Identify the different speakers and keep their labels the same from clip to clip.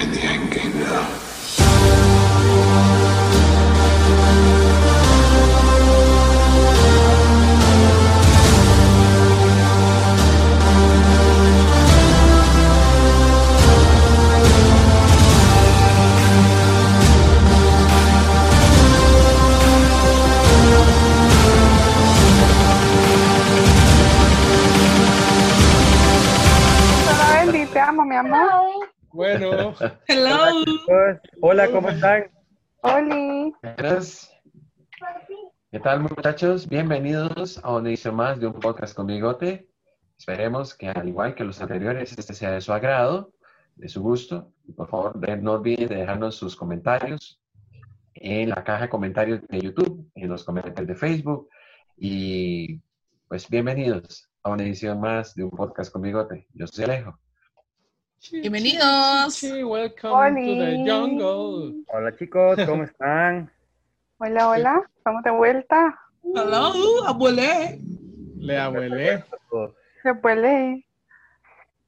Speaker 1: in the endgame now.
Speaker 2: Hola,
Speaker 3: ¿cómo están?
Speaker 4: Buenas. ¿Qué tal muchachos? Bienvenidos a una edición más de un podcast con bigote. Esperemos que al igual que los anteriores, este sea de su agrado, de su gusto. Y por favor, no olviden de dejarnos sus comentarios en la caja de comentarios de YouTube, en los comentarios de Facebook. Y pues bienvenidos a una edición más de un podcast con bigote. Yo soy Alejo.
Speaker 5: Bienvenidos.
Speaker 6: welcome to the jungle.
Speaker 3: Hola chicos, ¿cómo están?
Speaker 2: Hola, hola. Estamos de vuelta.
Speaker 5: Hello, abuelé.
Speaker 6: Le abuelé.
Speaker 2: Se puede.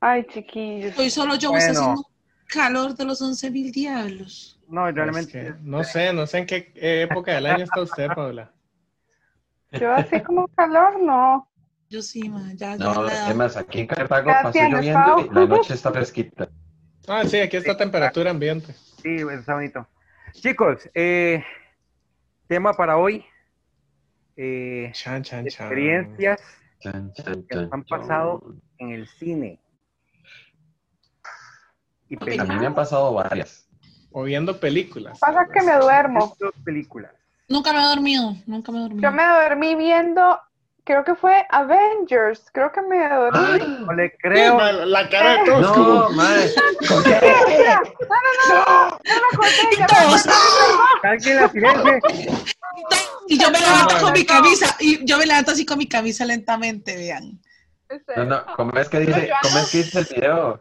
Speaker 2: Ay, chiquillos.
Speaker 5: Hoy solo yo me está
Speaker 3: Bueno.
Speaker 5: haciendo calor de los 11 mil diablos.
Speaker 3: No,
Speaker 6: Es
Speaker 3: realmente.
Speaker 6: que no sé, no sé en qué época del año está usted, Paula.
Speaker 2: Yo así como calor, no.
Speaker 5: Yo sí, ma, ya, ya.
Speaker 4: No, es más, aquí en Cartago
Speaker 2: ¿Qué
Speaker 4: pasó lloviendo y la noche está fresquita.
Speaker 6: Ah, sí, aquí está temperatura ambiente.
Speaker 3: Sí, está bonito. Chicos, eh, tema para hoy. eh,
Speaker 6: Chan, chan, chan.
Speaker 3: experiencias
Speaker 4: Chan, chan,
Speaker 3: que han
Speaker 4: chan.
Speaker 3: pasado en el cine. Y
Speaker 4: A mí me han pasado varias.
Speaker 6: O viendo películas.
Speaker 2: Pasa que me duermo.
Speaker 3: películas.
Speaker 5: Nunca me he dormido, nunca me he dormido.
Speaker 2: Yo me dormí viendo, creo que fue Avengers. Creo que me dormí.
Speaker 3: No le creo.
Speaker 6: La, la cara de todos
Speaker 4: No,
Speaker 6: como...
Speaker 4: madre.
Speaker 2: No, no, no. No.
Speaker 5: Y yo me levanto con mi camisa, y yo me levanto así con mi camisa lentamente, vean.
Speaker 4: No, no, ¿cómo es que dice, cómo es que dice el video?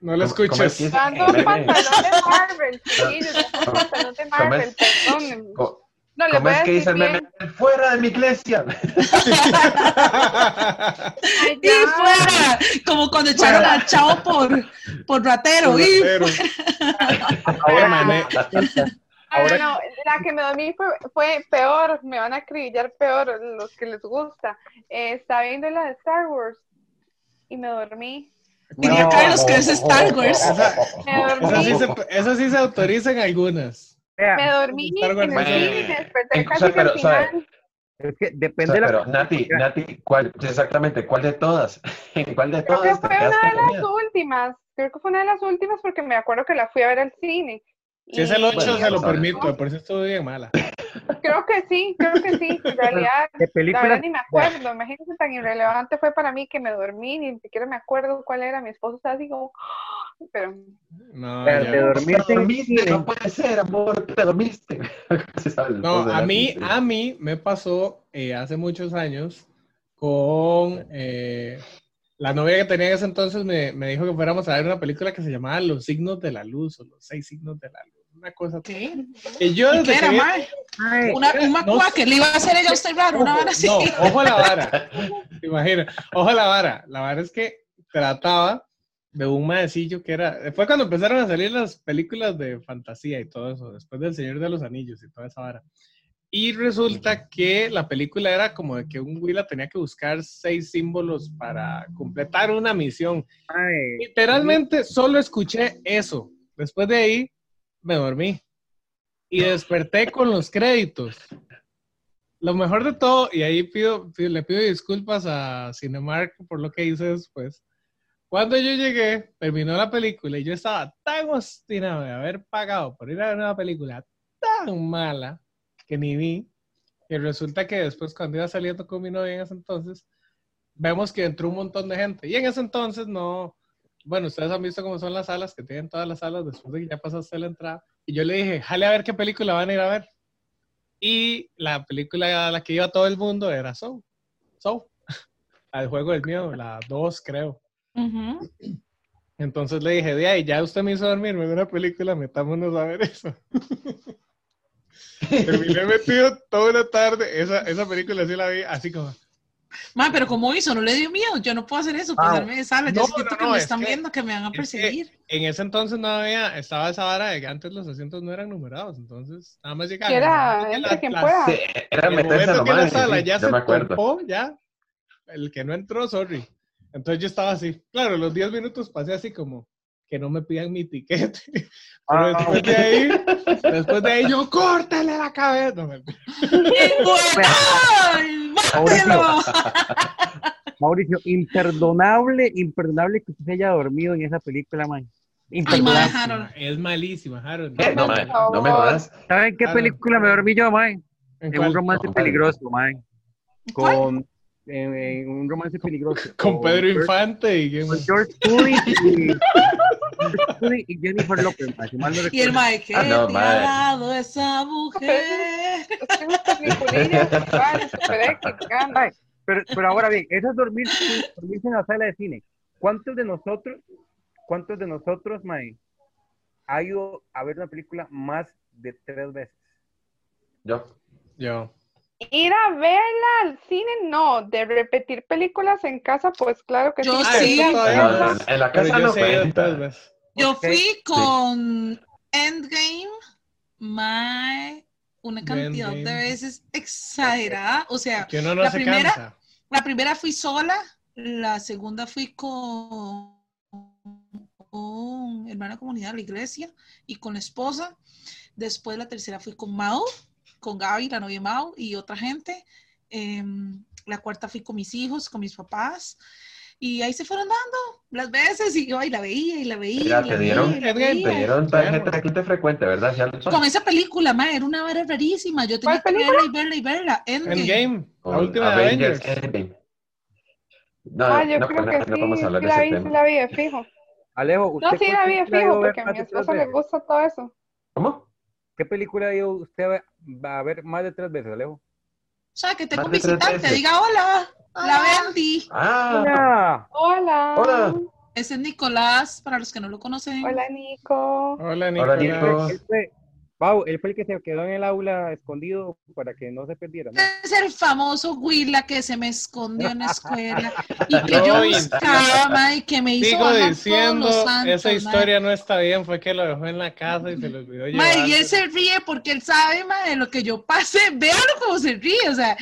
Speaker 6: No lo
Speaker 4: ¿Cómo- cómo es
Speaker 6: escuches.
Speaker 4: que dice-
Speaker 2: Ando
Speaker 4: Meme.
Speaker 2: pantalón de Marvel, pantalón de
Speaker 4: ¿Cómo
Speaker 2: Marvel, perdón. No, le
Speaker 4: ¿Cómo
Speaker 2: voy a
Speaker 4: es que dice el
Speaker 2: decir
Speaker 4: meme?
Speaker 2: bien.
Speaker 4: ¡Fuera de mi iglesia!
Speaker 2: Ay,
Speaker 5: Y fuera, como cuando echaron al chavo por, por ratero. Y
Speaker 6: Pero,
Speaker 3: Ahora, Ahora-
Speaker 2: no, no, la que me dormí fue, fue peor, me van a acribillar peor los que les gusta. Eh, estaba viendo la de Star Wars y me dormí.
Speaker 5: diría
Speaker 3: No.
Speaker 5: Carlos que es Star Wars.
Speaker 2: Me dormí,
Speaker 6: sí, se, esa sí se autorizan algunas.
Speaker 2: Me dormí y me desperté
Speaker 4: en-
Speaker 2: casi
Speaker 4: o sea,
Speaker 2: que al
Speaker 4: pero,
Speaker 2: final.
Speaker 3: es que
Speaker 4: O
Speaker 3: depende
Speaker 4: sea,
Speaker 3: de la
Speaker 4: pero, Nati, Nati, ¿cuál, exactamente, ¿cuál de todas? ¿En cuál de
Speaker 2: Creo que
Speaker 4: todas te
Speaker 2: fue una de las últimas, creo que fue una de las últimas porque me acuerdo que la fui a ver al cine.
Speaker 6: Si es el 8,
Speaker 4: Bueno,
Speaker 6: se lo
Speaker 4: sabes.
Speaker 6: permito, por eso estuvo bien mala.
Speaker 2: Creo que sí, creo que sí. En realidad,
Speaker 3: de
Speaker 2: la verdad ni me acuerdo. Imagínense tan irrelevante fue para mí que me dormí, ni siquiera me acuerdo cuál era. Mi esposo estaba así como, pero
Speaker 6: No,
Speaker 3: dormirse
Speaker 4: Te dormiste, no puede ser, amor, te dormiste.
Speaker 6: No, a mí, a mí me pasó eh, hace muchos años con eh, la novia que tenía en ese entonces me, me dijo que fuéramos a ver una película que se llamaba Los signos de la luz o Los seis signos de la luz. Una cosa así. Yo
Speaker 5: ¿Y
Speaker 6: desde
Speaker 5: qué era,
Speaker 6: que?
Speaker 3: Ay,
Speaker 5: Una, un
Speaker 6: No
Speaker 5: macuaque, le iba a hacer ella a usted raro, una
Speaker 6: Ojo,
Speaker 5: vara así.
Speaker 6: No, ojo a la vara. ¿Te imaginas? Ojo a la vara. La vara es que trataba de un maecillo que era. Fue cuando empezaron a salir las películas de fantasía y todo eso, después del Señor de los Anillos y toda esa vara. Y resulta que la película era como de que un Willa tenía que buscar seis símbolos para completar una misión.
Speaker 3: ay,
Speaker 6: Literalmente solo escuché eso. Después de ahí me dormí y desperté con los créditos. Lo mejor de todo, y ahí pido, le pido disculpas a Cinemark por lo que hice después. Cuando yo llegué, terminó la película y yo estaba tan obstinado de haber pagado por ir a ver una película tan mala que ni vi, que resulta que después cuando iba saliendo con mi novia en ese entonces, vemos que entró un montón de gente. Y en ese entonces no, bueno, ustedes han visto cómo son las salas, que tienen todas las salas después de que ya pasaste la entrada. Y yo le dije, jale a ver qué película van a ir a ver. Y la película a la que iba todo el mundo era Soul. Soul. Al juego del miedo, la 2 creo. Entonces le dije, de ahí, ya usted me hizo dormirme en una película, metámonos a ver eso. Terminé metido toda una tarde, esa, esa película sí la vi así como,
Speaker 5: Ma, pero como hizo, no le dio miedo. Yo no puedo hacer eso,
Speaker 3: Ah,
Speaker 5: pasarme de sala. Yo
Speaker 6: no,
Speaker 5: siento
Speaker 6: no,
Speaker 5: que
Speaker 6: no,
Speaker 5: me
Speaker 6: es
Speaker 5: están
Speaker 6: que-
Speaker 5: viendo, que me van a
Speaker 6: es que-
Speaker 5: perseguir.
Speaker 6: En ese entonces no había, estaba esa vara de que antes los asientos no eran numerados, entonces nada más llegaba.
Speaker 2: Era, entre quien pueda.
Speaker 4: Sí, era meterse
Speaker 6: que la
Speaker 4: nomás.
Speaker 6: sala
Speaker 4: sí,
Speaker 6: ya se
Speaker 4: me acuerdo.
Speaker 6: topó, ya, el que no entró, sorry. Entonces yo estaba así. Claro, los 10 minutos pasé así como que no me pidan mi tiquete. Pero
Speaker 3: Ah,
Speaker 6: después de ahí, después de ahí yo, córtale la cabeza. No.
Speaker 5: ¡Inmortal! ¡Mátelo!
Speaker 3: Mauricio, imperdonable, imperdonable que usted se haya dormido en esa película, man.
Speaker 5: Ay,
Speaker 3: Imperdonable.
Speaker 5: ma, Harold.
Speaker 6: es malísima, Harold.
Speaker 4: No,
Speaker 2: favor.
Speaker 4: no me jodas.
Speaker 3: ¿Saben qué
Speaker 6: Ah,
Speaker 3: película me dormí yo, man?
Speaker 6: ¿En
Speaker 3: En un romance peligroso, man.
Speaker 5: ¿Cuál?
Speaker 3: Con en, en un romance peligroso.
Speaker 6: Con Pedro
Speaker 3: George-
Speaker 6: Infante y
Speaker 3: Con George Clooney y, y Jennifer si mal no
Speaker 5: Y el mae, ¿qué
Speaker 4: Ah, no,
Speaker 5: te
Speaker 4: mae.
Speaker 5: ha dado esa mujer?
Speaker 3: Pero, pero ahora bien, eso es dormirse en la sala de cine. ¿Cuántos de nosotros, cuántos de nosotros, mae, ha ido a ver una película más de tres veces?
Speaker 4: Yo.
Speaker 6: Yo.
Speaker 2: Ir a verla al cine, no. De repetir películas en casa, pues claro que
Speaker 5: Yo
Speaker 2: sí.
Speaker 5: Sí.
Speaker 4: En
Speaker 6: no.
Speaker 4: la, en la
Speaker 6: Pero
Speaker 4: casa
Speaker 6: yo
Speaker 4: no
Speaker 6: sí veces.
Speaker 5: Yo
Speaker 3: Ok.
Speaker 5: fui con Endgame, mae, una cantidad de
Speaker 6: Endgame.
Speaker 5: veces exagerada. O sea,
Speaker 6: Que uno no
Speaker 5: La
Speaker 6: se
Speaker 5: primera-
Speaker 6: cansa.
Speaker 5: la primera fui sola, la segunda fui con un hermano de comunidad de la iglesia y con la esposa. Después la tercera fui con Mau, con Gaby, la novia Mau y otra gente. Em, la cuarta fui con mis hijos, con mis papás. Y ahí se fueron dando las veces y yo ahí la veía y la veía.
Speaker 4: Ya,
Speaker 5: y la
Speaker 4: te dieron-
Speaker 5: veía, y la
Speaker 6: te
Speaker 5: veía.
Speaker 4: Te dieron tarjeta de cliente frecuente, ¿verdad?
Speaker 5: Con esa película, ma, era una vara rarísima. Yo tenía
Speaker 2: ¿Cuál
Speaker 5: que verla y verla y verla. Endgame.
Speaker 6: Endgame, la
Speaker 4: Con
Speaker 6: última de Avengers.
Speaker 4: Endgame. No,
Speaker 2: Ah, yo
Speaker 4: no,
Speaker 2: creo
Speaker 4: no,
Speaker 2: que
Speaker 4: no
Speaker 2: sí,
Speaker 4: podemos hablar
Speaker 2: sí
Speaker 4: de
Speaker 2: la vi, sí la vi de fijo.
Speaker 3: Alejo,
Speaker 2: No,
Speaker 3: ¿usted
Speaker 2: sí
Speaker 3: cuál
Speaker 2: la vi de
Speaker 3: película
Speaker 2: fijo, porque a mi esposo le gusta todo eso.
Speaker 4: ¿Cómo?
Speaker 3: ¿Qué película ha ido usted a ver- va a ver más de tres veces, Alejo?
Speaker 5: O sea, que tengo un visitante, diga hola, la Bendy.
Speaker 4: Ah,
Speaker 3: Hola.
Speaker 2: Hola.
Speaker 4: Hola.
Speaker 5: Ese es Nicolás, para los que no lo conocen.
Speaker 2: Hola, Nico.
Speaker 6: Hola,
Speaker 4: Hola,
Speaker 6: Nicolás.
Speaker 4: Nico.
Speaker 3: Él fue, Pau, él fue el que se quedó en el aula escondido para que no se perdiera. ¿no?
Speaker 5: Es el famoso Huila que se me escondió en la escuela y que yo
Speaker 6: No,
Speaker 5: buscaba, ma, y que me hizo
Speaker 6: Sigo
Speaker 5: bajar todos
Speaker 6: diciendo,
Speaker 5: los santos,
Speaker 6: esa
Speaker 5: ma.
Speaker 6: historia no está bien, fue que lo dejó en la casa y se lo olvidó
Speaker 5: Ma, y él se ríe porque él sabe, ma, de lo que yo pasé. Véalo cómo se ríe, o sea,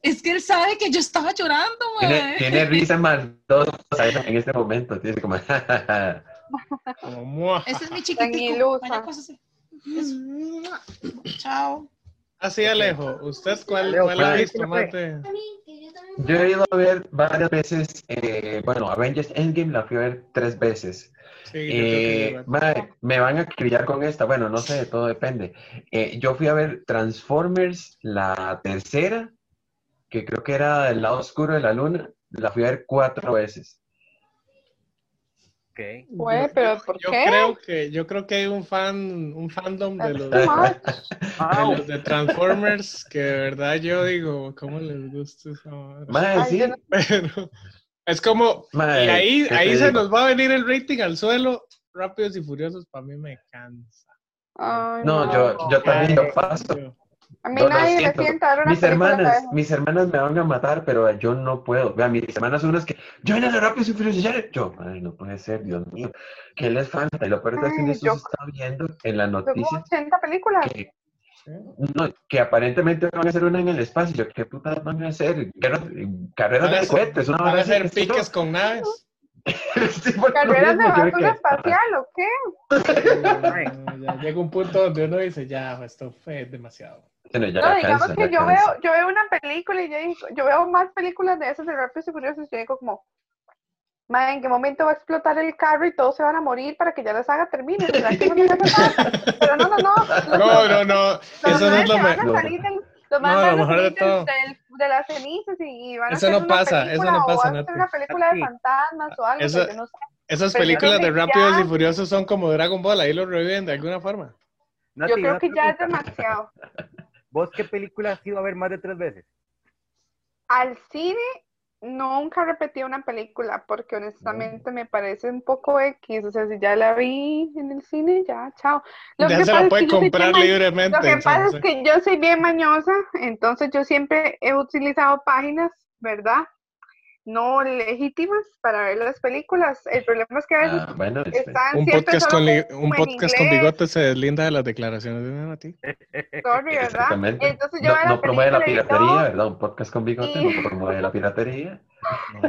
Speaker 5: es que él sabe que yo estaba llorando, ma.
Speaker 4: tiene, tiene risa más dos en este momento. Tiene como.
Speaker 6: Como.
Speaker 5: Ese es mi
Speaker 2: Tan
Speaker 5: Chao.
Speaker 6: Así, Alejo, ¿usted cuál,
Speaker 3: Alejo,
Speaker 6: cuál
Speaker 3: ¿cuál
Speaker 6: ha visto más de...?
Speaker 4: Yo he ido a ver varias veces. eh, bueno, Avengers Endgame la fui a ver tres veces.
Speaker 6: Sí,
Speaker 4: Eh, mae, me van a acribillar con esta. Bueno, no sé, todo depende. Eh, yo fui a ver Transformers, la tercera, que creo que era El lado oscuro de la luna. La fui a ver cuatro veces.
Speaker 3: Ok.
Speaker 2: Güey, pero ¿por
Speaker 6: yo
Speaker 2: qué?
Speaker 6: creo que yo creo que hay un fan un fandom de los, de los de Transformers que de verdad yo digo cómo les gusta esa
Speaker 4: sí.
Speaker 2: no-
Speaker 6: pero es como y ahí
Speaker 4: ¿qué te
Speaker 6: ahí se
Speaker 4: digo?
Speaker 6: nos va a venir el rating al suelo rápidos y furiosos para mí me cansa
Speaker 2: Ay,
Speaker 4: No, yo, yo también lo paso.
Speaker 2: A mí
Speaker 4: No,
Speaker 2: nadie me sienta una
Speaker 4: Mis hermanas,
Speaker 2: de-
Speaker 4: mis hermanas me van a matar, pero yo no puedo. Vean, mis hermanas son unas que, yo ven a lo rápido y furioso. Yo, ay, no puede ser, Dios mío. ¿Qué les falta? Y lo peor es que
Speaker 2: Ay,
Speaker 4: eso
Speaker 2: yo-
Speaker 4: se está viendo en las
Speaker 2: Son como
Speaker 4: noticias
Speaker 2: 80 películas.
Speaker 4: que, no, que aparentemente van a hacer una en el espacio. Yo, ¿qué putas van a hacer? Carreras de cohetes, una
Speaker 6: van a hacer piques con naves
Speaker 4: Sí,
Speaker 2: Carreras de basura
Speaker 4: quedé,
Speaker 2: espacial, ¿o qué?
Speaker 6: Llega un punto donde uno dice ya esto fue demasiado
Speaker 4: Ya
Speaker 2: No, digamos
Speaker 4: cansa,
Speaker 2: que yo
Speaker 4: cansa.
Speaker 2: veo, yo veo una película y yo, digo, yo veo más películas de esas de Rápidos y Furiosos y yo digo como, "Ma, ¿en qué momento va a explotar el carro y todos se van a morir para que ya la saga termine? ¿Verdad que no? Pero no, no, no. Los,
Speaker 6: no no no eso no es lo mejor
Speaker 2: a los
Speaker 6: No,
Speaker 2: maes
Speaker 6: lo
Speaker 2: a
Speaker 6: mejor de todo.
Speaker 2: del- de las cenizas y, y van a
Speaker 6: Eso
Speaker 2: hacer
Speaker 6: no
Speaker 2: una
Speaker 6: pasa, eso
Speaker 2: película
Speaker 6: no
Speaker 2: o
Speaker 6: pasa,
Speaker 2: van a hacer una película de fantasmas o algo,
Speaker 6: Eso-
Speaker 2: no sé.
Speaker 6: esas películas de rápidos
Speaker 2: ya-
Speaker 6: y furiosos son como Dragon Ball ahí los reviven de alguna forma
Speaker 3: Nati,
Speaker 2: Yo creo
Speaker 3: una
Speaker 2: que ya es demasiado.
Speaker 3: ¿Vos qué película has ido a ver más de tres veces?
Speaker 2: Al cine nunca repetí una película porque honestamente me parece un poco X. O sea, si ya la vi en el cine, ya, chao. Lo
Speaker 6: ya
Speaker 2: que
Speaker 6: se
Speaker 2: pasa
Speaker 6: la
Speaker 2: es
Speaker 6: puede
Speaker 2: que
Speaker 6: comprar libremente
Speaker 2: Lo que pasa es que yo soy bien mañosa, entonces yo siempre he utilizado páginas, ¿verdad? No legítimas para ver las películas. El problema es que a veces
Speaker 4: Ah, bueno,
Speaker 2: están
Speaker 6: Un
Speaker 2: siempre
Speaker 6: podcast,
Speaker 2: solo
Speaker 6: con, un podcast con bigote se deslinda de las declaraciones de Nati.
Speaker 2: Sorry, ¿verdad?
Speaker 4: exactamente.
Speaker 2: Entonces yo
Speaker 4: no, no promueve la piratería,
Speaker 2: todo,
Speaker 4: ¿verdad? Un podcast con bigote
Speaker 2: Y-
Speaker 4: no promueve la piratería.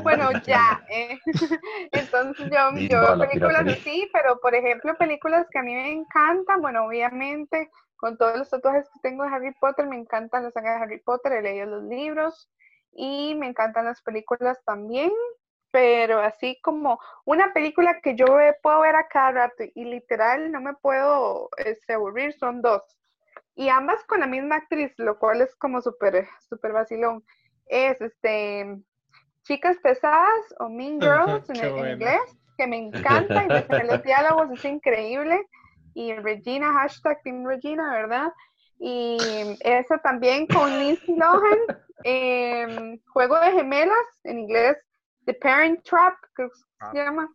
Speaker 2: Bueno, ya. eh. Entonces yo, yo veo
Speaker 4: la
Speaker 2: películas así, pero por ejemplo, películas que a mí me encantan, bueno, obviamente, con todos los tatuajes que tengo de Harry Potter, me encantan la saga de Harry Potter, he leído los libros y me encantan las películas también, pero así como una película que yo puedo ver a cada rato y literal no me puedo este, aburrir, son dos. Y ambas con la misma actriz, lo cual es como súper, súper vacilón. Es este Chicas Pesadas o Mean Girls en,
Speaker 6: buena.
Speaker 2: inglés, que me encanta y los diálogos, es increíble. Y Regina, hashtag Team Regina, ¿verdad? Y esa también con Lindsay Lohan, em, Juego de Gemelas, en inglés The Parent Trap, creo que
Speaker 3: Ah.
Speaker 2: se llama,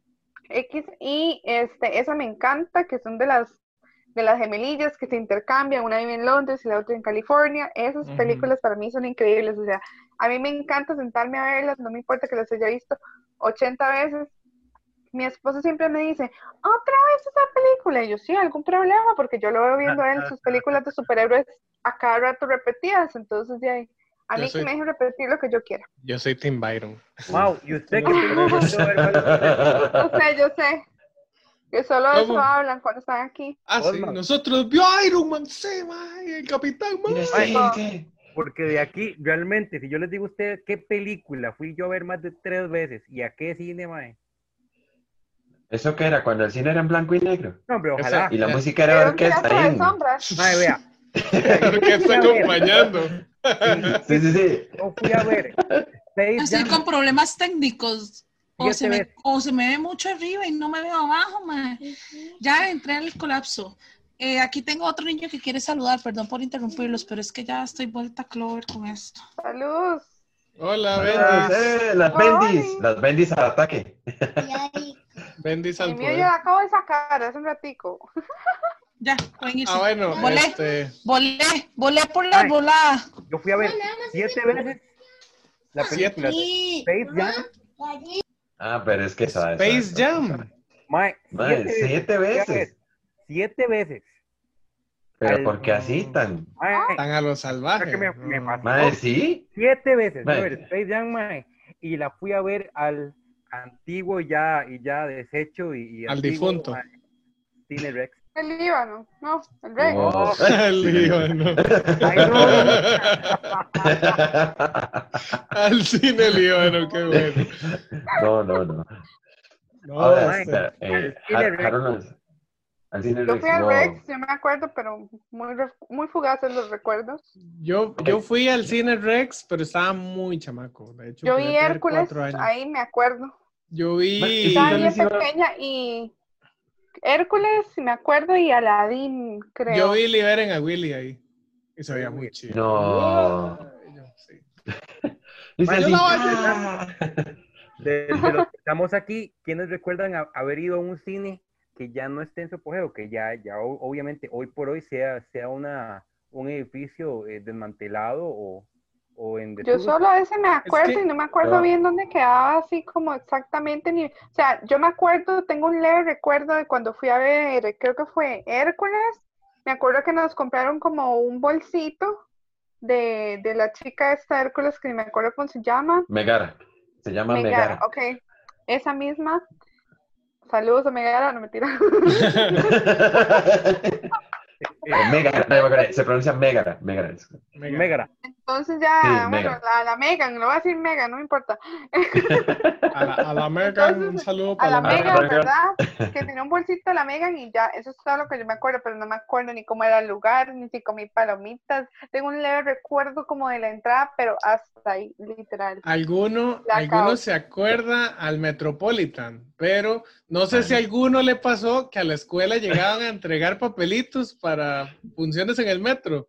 Speaker 2: X, y este, esa me encanta, que son de las de las gemelillas que se intercambian, una vive en Londres y la otra en California. Esas películas para mí son increíbles, o sea, a mí me encanta sentarme a verlas, no me importa que las haya visto 80 veces. Mi esposo siempre me dice, otra vez esa película. Y yo, sí, algún problema, porque yo lo veo viendo a él sus películas de superhéroes a cada rato repetidas. Entonces, de ahí, a
Speaker 6: Yo
Speaker 2: mí
Speaker 6: soy-
Speaker 2: que me dejen repetir lo que yo quiera.
Speaker 6: Yo soy Tim Byron.
Speaker 3: Wow, ¿y usted qué película pudo ver veces?
Speaker 2: Yo sé, yo sé. Que solo de eso hablan cuando están aquí.
Speaker 6: Ah, sí, nosotros vio Iron Man, sí, mae, el Capitán.
Speaker 4: Mira,
Speaker 3: Ay,
Speaker 4: sí,
Speaker 2: no.
Speaker 3: Porque de aquí, realmente, si yo les digo a ustedes qué película fui yo a ver más de tres veces y a qué cine, mae.
Speaker 4: ¿Eso qué era? Cuando el cine era en blanco y negro.
Speaker 3: No, ojalá.
Speaker 4: Y la música era orquesta.
Speaker 2: de sombras.
Speaker 3: Mae, vea,
Speaker 6: ¿Qué está acompañando?
Speaker 4: Sí, sí, sí.
Speaker 3: yo fui a ver
Speaker 5: Estoy con problemas técnicos. O se, me, o se me ve mucho arriba y no me veo abajo, mae. Ya entré al colapso. Eh, aquí tengo otro niño que quiere saludar, perdón por interrumpirlos, pero es que ya estoy vuelta a Clover con esto.
Speaker 2: Saludos.
Speaker 6: Hola, Bendis.
Speaker 4: eh, las bendis, las bendis al ataque.
Speaker 6: Al
Speaker 2: mío yo acabo de sacar hace un ratico.
Speaker 5: Ya, pueden irse.
Speaker 6: Ah, bueno,
Speaker 5: Volé.
Speaker 6: este.
Speaker 5: Volé, volé por la
Speaker 3: Ay.
Speaker 5: volada.
Speaker 3: Yo fui a ver siete veces la película
Speaker 5: Sí.
Speaker 3: Space Jam.
Speaker 4: Ah, pero es que esa- esa-
Speaker 6: Space Jam.
Speaker 3: Mae,
Speaker 4: siete veces.
Speaker 3: Siete veces.
Speaker 4: Pero
Speaker 3: Al-
Speaker 4: ¿por qué así tan?
Speaker 3: Mae,
Speaker 6: Tan a lo salvaje.
Speaker 3: que me- me.
Speaker 4: Mae, sí.
Speaker 3: siete veces.
Speaker 4: Mae.
Speaker 3: ver Space Jam, mae, y la fui a ver al antiguo y ya, y ya deshecho y, y
Speaker 6: Al
Speaker 3: antiguo,
Speaker 6: difunto.
Speaker 3: Cine Rex.
Speaker 2: El Líbano, no, el rey.
Speaker 4: Oh.
Speaker 6: El Líbano.
Speaker 3: Ay,
Speaker 6: Al cine Líbano, qué bueno.
Speaker 4: No, no, no.
Speaker 6: No,
Speaker 4: Ahora,
Speaker 6: este,
Speaker 4: eh,
Speaker 3: al cine Rex.
Speaker 4: Harold, al cine
Speaker 2: Yo
Speaker 4: Rex,
Speaker 2: fui al
Speaker 4: no.
Speaker 2: Rex, yo me acuerdo, pero muy, re- muy fugaces los recuerdos.
Speaker 6: yo, yo fui al cine Rex, pero estaba muy chamaco. De hecho,
Speaker 2: Yo vi Hércules, ahí me acuerdo.
Speaker 6: Yo vi.
Speaker 4: Les iba-
Speaker 2: pequeña y Hércules, si me acuerdo, y Aladdin, creo.
Speaker 6: Yo vi Liberen a Willy ahí. Y se veía muy chido.
Speaker 4: No.
Speaker 6: Yo, sí.
Speaker 4: Dice así, "Ah".
Speaker 3: De, de los que estamos aquí, ¿quiénes recuerdan a- haber ido a un cine que ya no esté en su apogeo? Que ya, ya obviamente hoy por hoy sea, sea una, un edificio eh, desmantelado o, o en
Speaker 2: Yo solo a ese me acuerdo
Speaker 6: que-
Speaker 2: y no me acuerdo
Speaker 4: No.
Speaker 2: bien dónde quedaba así como exactamente ni, o sea, yo me acuerdo, tengo un leve recuerdo de cuando fui a ver, creo que fue Hércules, me acuerdo que nos compraron como un bolsito de, de la chica esta Hércules que ni me acuerdo cómo se llama,
Speaker 4: Megara. Se llama
Speaker 2: Megara,
Speaker 4: Megara.
Speaker 2: ok, esa misma. Saludos a Megara, no me tira.
Speaker 4: O Megara, no, me acuerdo, se pronuncia Megara. Megara.
Speaker 6: Mega.
Speaker 3: Megara.
Speaker 2: Entonces ya,
Speaker 4: Sí,
Speaker 2: bueno,
Speaker 4: Megan.
Speaker 2: la, la Megan, lo voy a decir Megan, no me importa.
Speaker 6: A la, a la Megan, un
Speaker 2: Entonces,
Speaker 6: saludo
Speaker 2: A
Speaker 6: para
Speaker 2: la
Speaker 6: la
Speaker 4: Megan.
Speaker 2: ¿verdad? Que tenía un bolsito de la Megan y ya, eso es todo lo que yo me acuerdo, pero no me acuerdo ni cómo era el lugar, ni si comí palomitas. Tengo un leve recuerdo como de la entrada, pero hasta ahí, literal.
Speaker 6: Alguno,
Speaker 2: La
Speaker 6: alguno se acuerda al Metropolitan, pero no sé si a alguno le pasó que a la escuela llegaban a entregar papelitos para funciones en el metro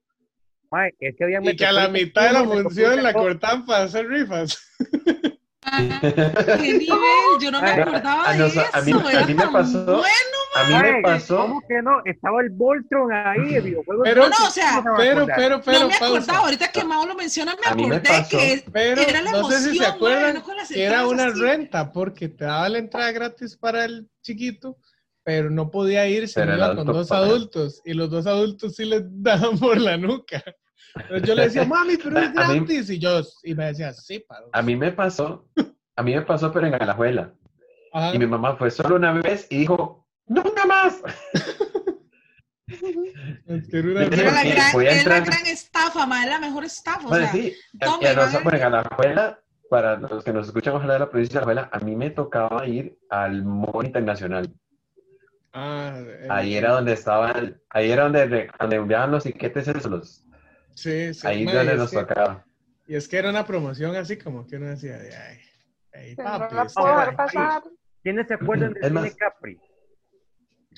Speaker 3: Mae, es que había
Speaker 6: y que a la mitad de la función la cortaban para hacer rifas.
Speaker 5: qué nivel, yo no me
Speaker 3: Ay,
Speaker 5: acordaba
Speaker 4: a
Speaker 5: de eso.
Speaker 4: a mí- a
Speaker 5: era
Speaker 4: mí me pasó-
Speaker 5: Bueno,
Speaker 4: A mí me pasó,
Speaker 3: ¿Cómo que no? Estaba el Voltron ahí, el videojuego.
Speaker 6: Pero-
Speaker 5: no, o sea,
Speaker 3: ¿Cómo se va a
Speaker 6: Pero, pero, pero,
Speaker 5: no me
Speaker 6: pausa.
Speaker 5: acordaba. Ahorita que Mau lo menciona, me
Speaker 4: A mí me
Speaker 5: acordé
Speaker 4: pasó.
Speaker 5: que
Speaker 6: Pero
Speaker 5: era la
Speaker 6: no sé si se
Speaker 5: emoción,
Speaker 6: acuerdan que era una
Speaker 5: así.
Speaker 6: renta porque te daba la entrada gratis para el chiquito, pero no podía ir si
Speaker 4: Pero
Speaker 6: no
Speaker 4: el
Speaker 6: iba con dos adultos y los dos adultos sí les daban por la nuca. Entonces yo le decía, mami, pero es
Speaker 4: mí-
Speaker 6: gratis. Y yo, y me decía, sí, paro.
Speaker 4: a mí me pasó, a mí me pasó, pero en Alajuela.
Speaker 6: Ajá.
Speaker 4: Y mi mamá fue solo una vez y dijo, nunca más.
Speaker 6: Es que era una
Speaker 4: Pero
Speaker 5: gran, es la gran estafa, mae, es la mejor estafa. O
Speaker 4: Bueno,
Speaker 5: sea,
Speaker 4: sí,
Speaker 5: tome,
Speaker 4: y a nosotros,
Speaker 5: mae.
Speaker 4: bueno, en Alajuela, para los que nos escuchan ojalá de la provincia de Alajuela, a mí me tocaba ir al Mall Internacional.
Speaker 6: Ah, el-
Speaker 4: Ahí era donde estaban, ahí era donde, donde enviaban los tiquetes esos, los-
Speaker 6: Sí, sí.
Speaker 4: ahí donde nos
Speaker 6: que-
Speaker 4: tocaba.
Speaker 6: Y es que era una promoción así como que uno decía, de, ay, ay,
Speaker 2: No
Speaker 6: papi,
Speaker 2: la
Speaker 6: está
Speaker 2: puedo dejar
Speaker 6: aquí".
Speaker 2: pasar.
Speaker 3: ¿Quiénes se acuerdan del cine
Speaker 4: más-
Speaker 3: Capri?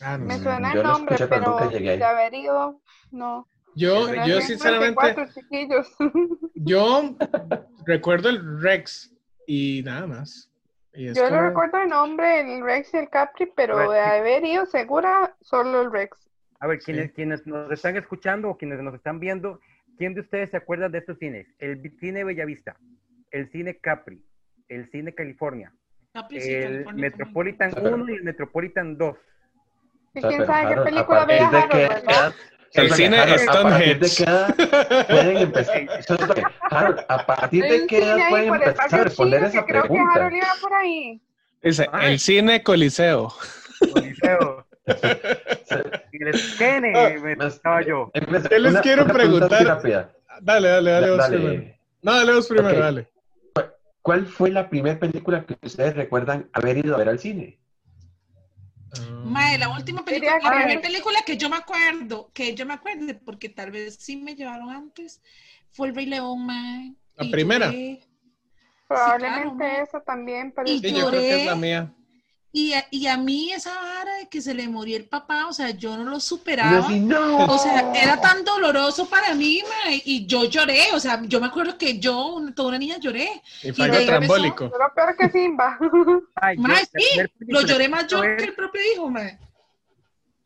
Speaker 6: Ah, no
Speaker 2: Me suena
Speaker 4: yo
Speaker 2: el nombre,
Speaker 4: escuché, pero
Speaker 2: de haber ido, no.
Speaker 6: Yo, yo sinceramente,
Speaker 2: 94, chiquillos.
Speaker 6: yo recuerdo el Rex y nada más. Y
Speaker 2: Yo no recuerdo el nombre, el Rex y el Capri, pero de haber ido segura, solo el Rex.
Speaker 3: A ver,
Speaker 6: Sí.
Speaker 3: quienes, quienes nos están escuchando o quienes nos están viendo, ¿quién de ustedes se acuerda de estos cines? El cine Bellavista, el cine Capri, el cine California,
Speaker 5: Capri, sí,
Speaker 3: el
Speaker 5: California también.
Speaker 3: Metropolitan
Speaker 4: Pero-
Speaker 3: 1 y el Metropolitan 2.
Speaker 2: Y quién sabe qué película veía Harold,
Speaker 6: El cine
Speaker 4: Harold, ¿A partir de
Speaker 6: Stonehenge.
Speaker 4: qué edad pueden empezar? Harold, ¿a partir de
Speaker 2: El
Speaker 4: qué edad pueden empezar a responder esa
Speaker 2: que
Speaker 4: pregunta?
Speaker 2: Harold iba por ahí.
Speaker 6: Dice, el cine Coliseo.
Speaker 3: Coliseo. Y el esquene,
Speaker 6: Ah,
Speaker 3: me estaba yo.
Speaker 6: Yo les quiero preguntar-
Speaker 4: rápida.
Speaker 6: Dale, dale, dale, vos
Speaker 4: Dale.
Speaker 6: primero. No, dale vos primero, dale.
Speaker 4: ¿Cuál fue la primera película que ustedes recuerdan haber ido a ver al cine?
Speaker 5: Mae, la última película, la
Speaker 2: que-
Speaker 5: primera película que yo me acuerdo, que yo me acuerdo, porque tal vez sí me llevaron antes, fue El Rey León, mae.
Speaker 6: ¿La primera?
Speaker 5: lloré.
Speaker 2: Probablemente
Speaker 5: claro,
Speaker 2: esa también, pero
Speaker 5: Y
Speaker 6: Sí, yo creo que es la mía.
Speaker 5: Y a, y a mí esa vara de que se le murió el papá, o sea, yo no lo superaba.
Speaker 4: así, no.
Speaker 5: O sea, era tan doloroso para mí, mae, y yo lloré, o sea, yo me acuerdo que yo, una- toda una niña lloré.
Speaker 6: Y fue
Speaker 5: Y
Speaker 6: trambólico.
Speaker 2: pero peor que Simba.
Speaker 3: Ay, yo- la
Speaker 5: sí, lo lloré más yo que el propio hijo, mae.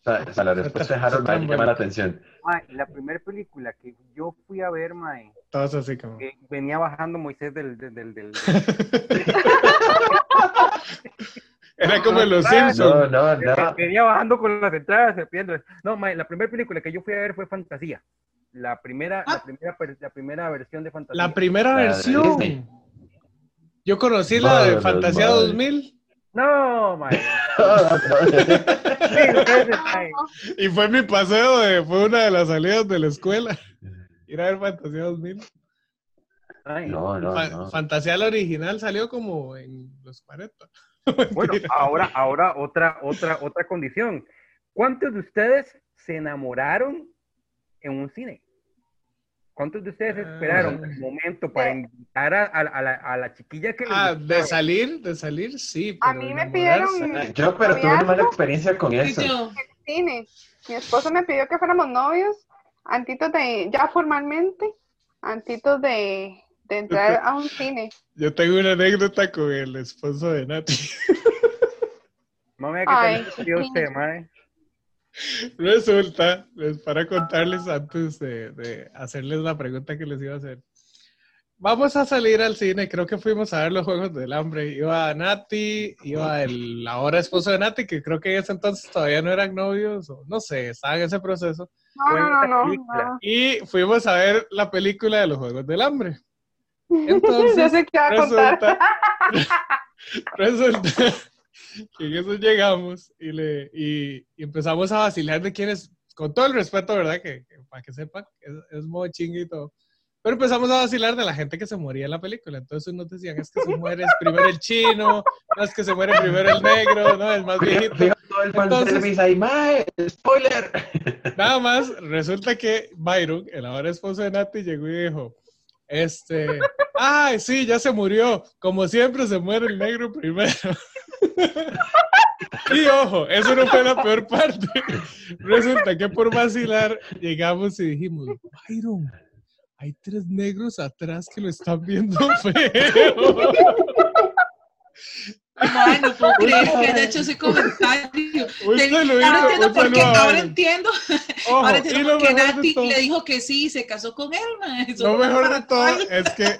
Speaker 4: O sea, la respuesta de Harold me llama la atención.
Speaker 3: Mae, la primera película que yo fui a ver, mae,
Speaker 6: Todos así como.
Speaker 3: que venía bajando Moisés del... del, del, del-
Speaker 6: Era como en los
Speaker 3: Ah,
Speaker 4: No,
Speaker 6: Simpsons.
Speaker 4: no, no.
Speaker 3: Venía bajando con las entradas, serpientes. No, mae, la primera película que yo fui a ver fue Fantasía. La primera, la
Speaker 5: Ah.
Speaker 3: primera, la primera versión de Fantasía.
Speaker 6: La primera
Speaker 4: La
Speaker 6: versión. Yo conocí la de Fantasía
Speaker 4: madre.
Speaker 6: 2000
Speaker 3: No, mae.
Speaker 6: y fue mi paseo, de, fue una de las salidas de la escuela. Ir a ver Fantasía 2000.
Speaker 3: Ay,
Speaker 4: no, no,
Speaker 6: Fa-
Speaker 4: no.
Speaker 6: Fantasía la original salió como en los 40.
Speaker 3: Bueno, ahora, ahora otra, otra, otra condición. ¿Cuántos de ustedes se enamoraron en un cine? ¿Cuántos de ustedes
Speaker 6: Ah.
Speaker 3: esperaron el momento para invitar a, a la- a la, a la chiquilla que
Speaker 6: Ah, de salir, de salir, sí.
Speaker 2: A
Speaker 6: pero
Speaker 2: mí me pidieron
Speaker 4: Yo, pero tuve una mala experiencia con eso.
Speaker 5: yo,
Speaker 2: cine. Mi esposo me pidió que fuéramos novios, antitos de, ya formalmente, antitos de, de entrar a un cine.
Speaker 6: Yo tengo una anécdota con el esposo de Nati.
Speaker 3: No me
Speaker 2: Ay,
Speaker 3: que te usted, mae.
Speaker 6: Resulta, pues, para contarles antes de, de hacerles la pregunta que les iba a hacer. Vamos a salir al cine, creo que fuimos a ver los Juegos del Hambre. Iba Nati, iba el ahora esposo de Nati, que creo que en ese entonces todavía no eran novios, o no sé, estaba en ese proceso.
Speaker 2: No, no, no, no.
Speaker 6: Y fuimos a ver la película de los Juegos del Hambre.
Speaker 2: Yo
Speaker 6: Entonces,
Speaker 2: sé qué va a contar.
Speaker 6: resulta, resulta que en eso llegamos y, le, y, y empezamos a vacilar de quienes, con todo el respeto, ¿verdad? Que, que para que sepan, es, es modo chingue y todo. Pero empezamos a vacilar de la gente que se moría en la película. Entonces unos decían, es que se muere primero el chino, no es que se muere primero el negro, no, el más viejito.
Speaker 4: Todo el fanservice ahí, mae, spoiler.
Speaker 6: Nada más, resulta que Byron, el ahora esposo de Nati, llegó y dijo, este, ay, sí, ya se murió. Como siempre se muere el negro primero. y ojo, eso no fue la peor parte. Resulta que por vacilar llegamos y dijimos, Byron, hay tres negros atrás que lo están viendo feo.
Speaker 5: No puedo creer que haya hecho ese comentario. Te- ahora entiendo por qué, ahora entiendo,
Speaker 6: Ojo,
Speaker 5: ahora entiendo por qué Nati
Speaker 6: todo,
Speaker 5: le dijo que sí y se casó con él, ma. Eso
Speaker 6: lo
Speaker 5: no
Speaker 6: mejor de todo es que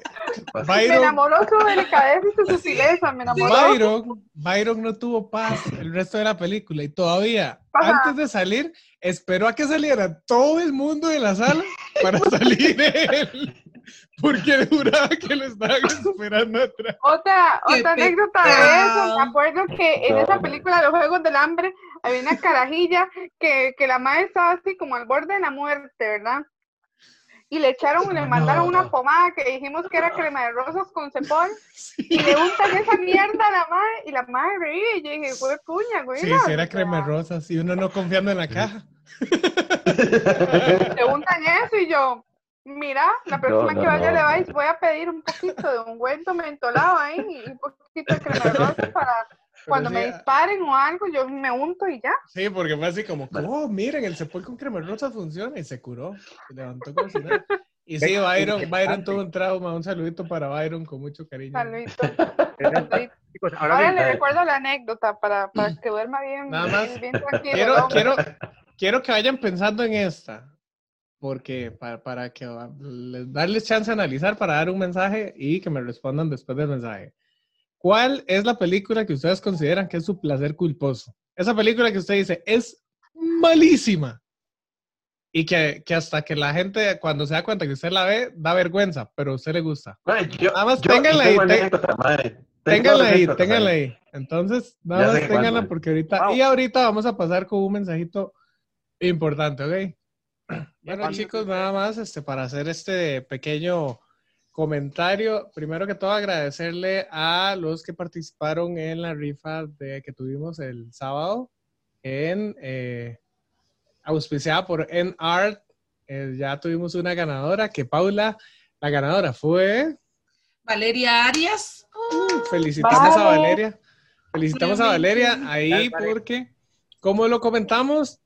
Speaker 2: Me
Speaker 6: Byron,
Speaker 2: enamoró su delicadeza y su sutileza, me enamoró.
Speaker 6: Byron, Byron no tuvo paz el resto de la película y todavía,
Speaker 2: Ajá.
Speaker 6: antes de salir, esperó a que saliera todo el mundo de la sala para salir él. Porque juraba que lo estaban esperando atrás.
Speaker 2: Otra, otra anécdota de eso, me acuerdo que en esa película de los Juegos del Hambre había una carajilla que, que la madre estaba así como al borde de la muerte, ¿verdad? Y le echaron, le
Speaker 6: No.
Speaker 2: mandaron una pomada que dijimos que era crema de rosas con cepón y le untan esa mierda a la madre y la madre reía y yo dije, güey, puña, güey.
Speaker 6: Sí, sí, era crema de rosas y uno no confiando en la caja.
Speaker 2: Le untan eso y yo, mira, la próxima
Speaker 4: no,
Speaker 2: que vaya
Speaker 4: no.
Speaker 2: le vais, voy a pedir un poquito de ungüento mentolado ahí y un poquito de crema de rosas para cuando me
Speaker 6: ah.
Speaker 2: disparen o algo, yo me unto y ya.
Speaker 6: Sí, porque fue así como, oh, miren, el cepol con crema de rosas funciona y se curó. Se levantó como si nada. Y sí, Byron, Byron tuvo un trauma. Un saludito para Byron con mucho cariño.
Speaker 2: Saludito.
Speaker 3: Chicos, ahora
Speaker 2: Ahora
Speaker 3: bien,
Speaker 2: le recuerdo la anécdota para, para que duerma bien,
Speaker 6: Nada más.
Speaker 2: bien tranquilo.
Speaker 6: Quiero,
Speaker 2: ¿no?
Speaker 6: quiero, quiero que vayan pensando en esta. Porque para, para que va- les- darles chance de analizar, para dar un mensaje y que me respondan después del mensaje. ¿Cuál es la película que ustedes consideran que es su placer culposo? Esa película que usted dice es malísima. Y que, que hasta que la gente, cuando se da cuenta que usted la ve, da vergüenza, pero a usted le gusta.
Speaker 4: Mae, yo-
Speaker 6: Nada más
Speaker 4: yo
Speaker 6: ténganla ahí, te- Ténganla ahí, ténganla ahí. Entonces,
Speaker 4: Ya
Speaker 6: nada
Speaker 4: sé
Speaker 6: más ténganla
Speaker 4: man.
Speaker 6: porque ahorita,
Speaker 3: Wow.
Speaker 6: y ahorita vamos a pasar con un mensajito importante, ¿ok? Bueno, chicos, nada más este, para hacer este pequeño comentario. Primero que todo, agradecerle a los que participaron en la rifa de, que tuvimos el sábado en eh, auspiciada por NART. Eh, ya tuvimos una ganadora, que Paula, la ganadora fue
Speaker 5: Valeria Arias. Oh,
Speaker 6: Felicitamos a
Speaker 2: Vale.
Speaker 6: Valeria. Felicitamos a Valeria ahí porque, como lo comentamos,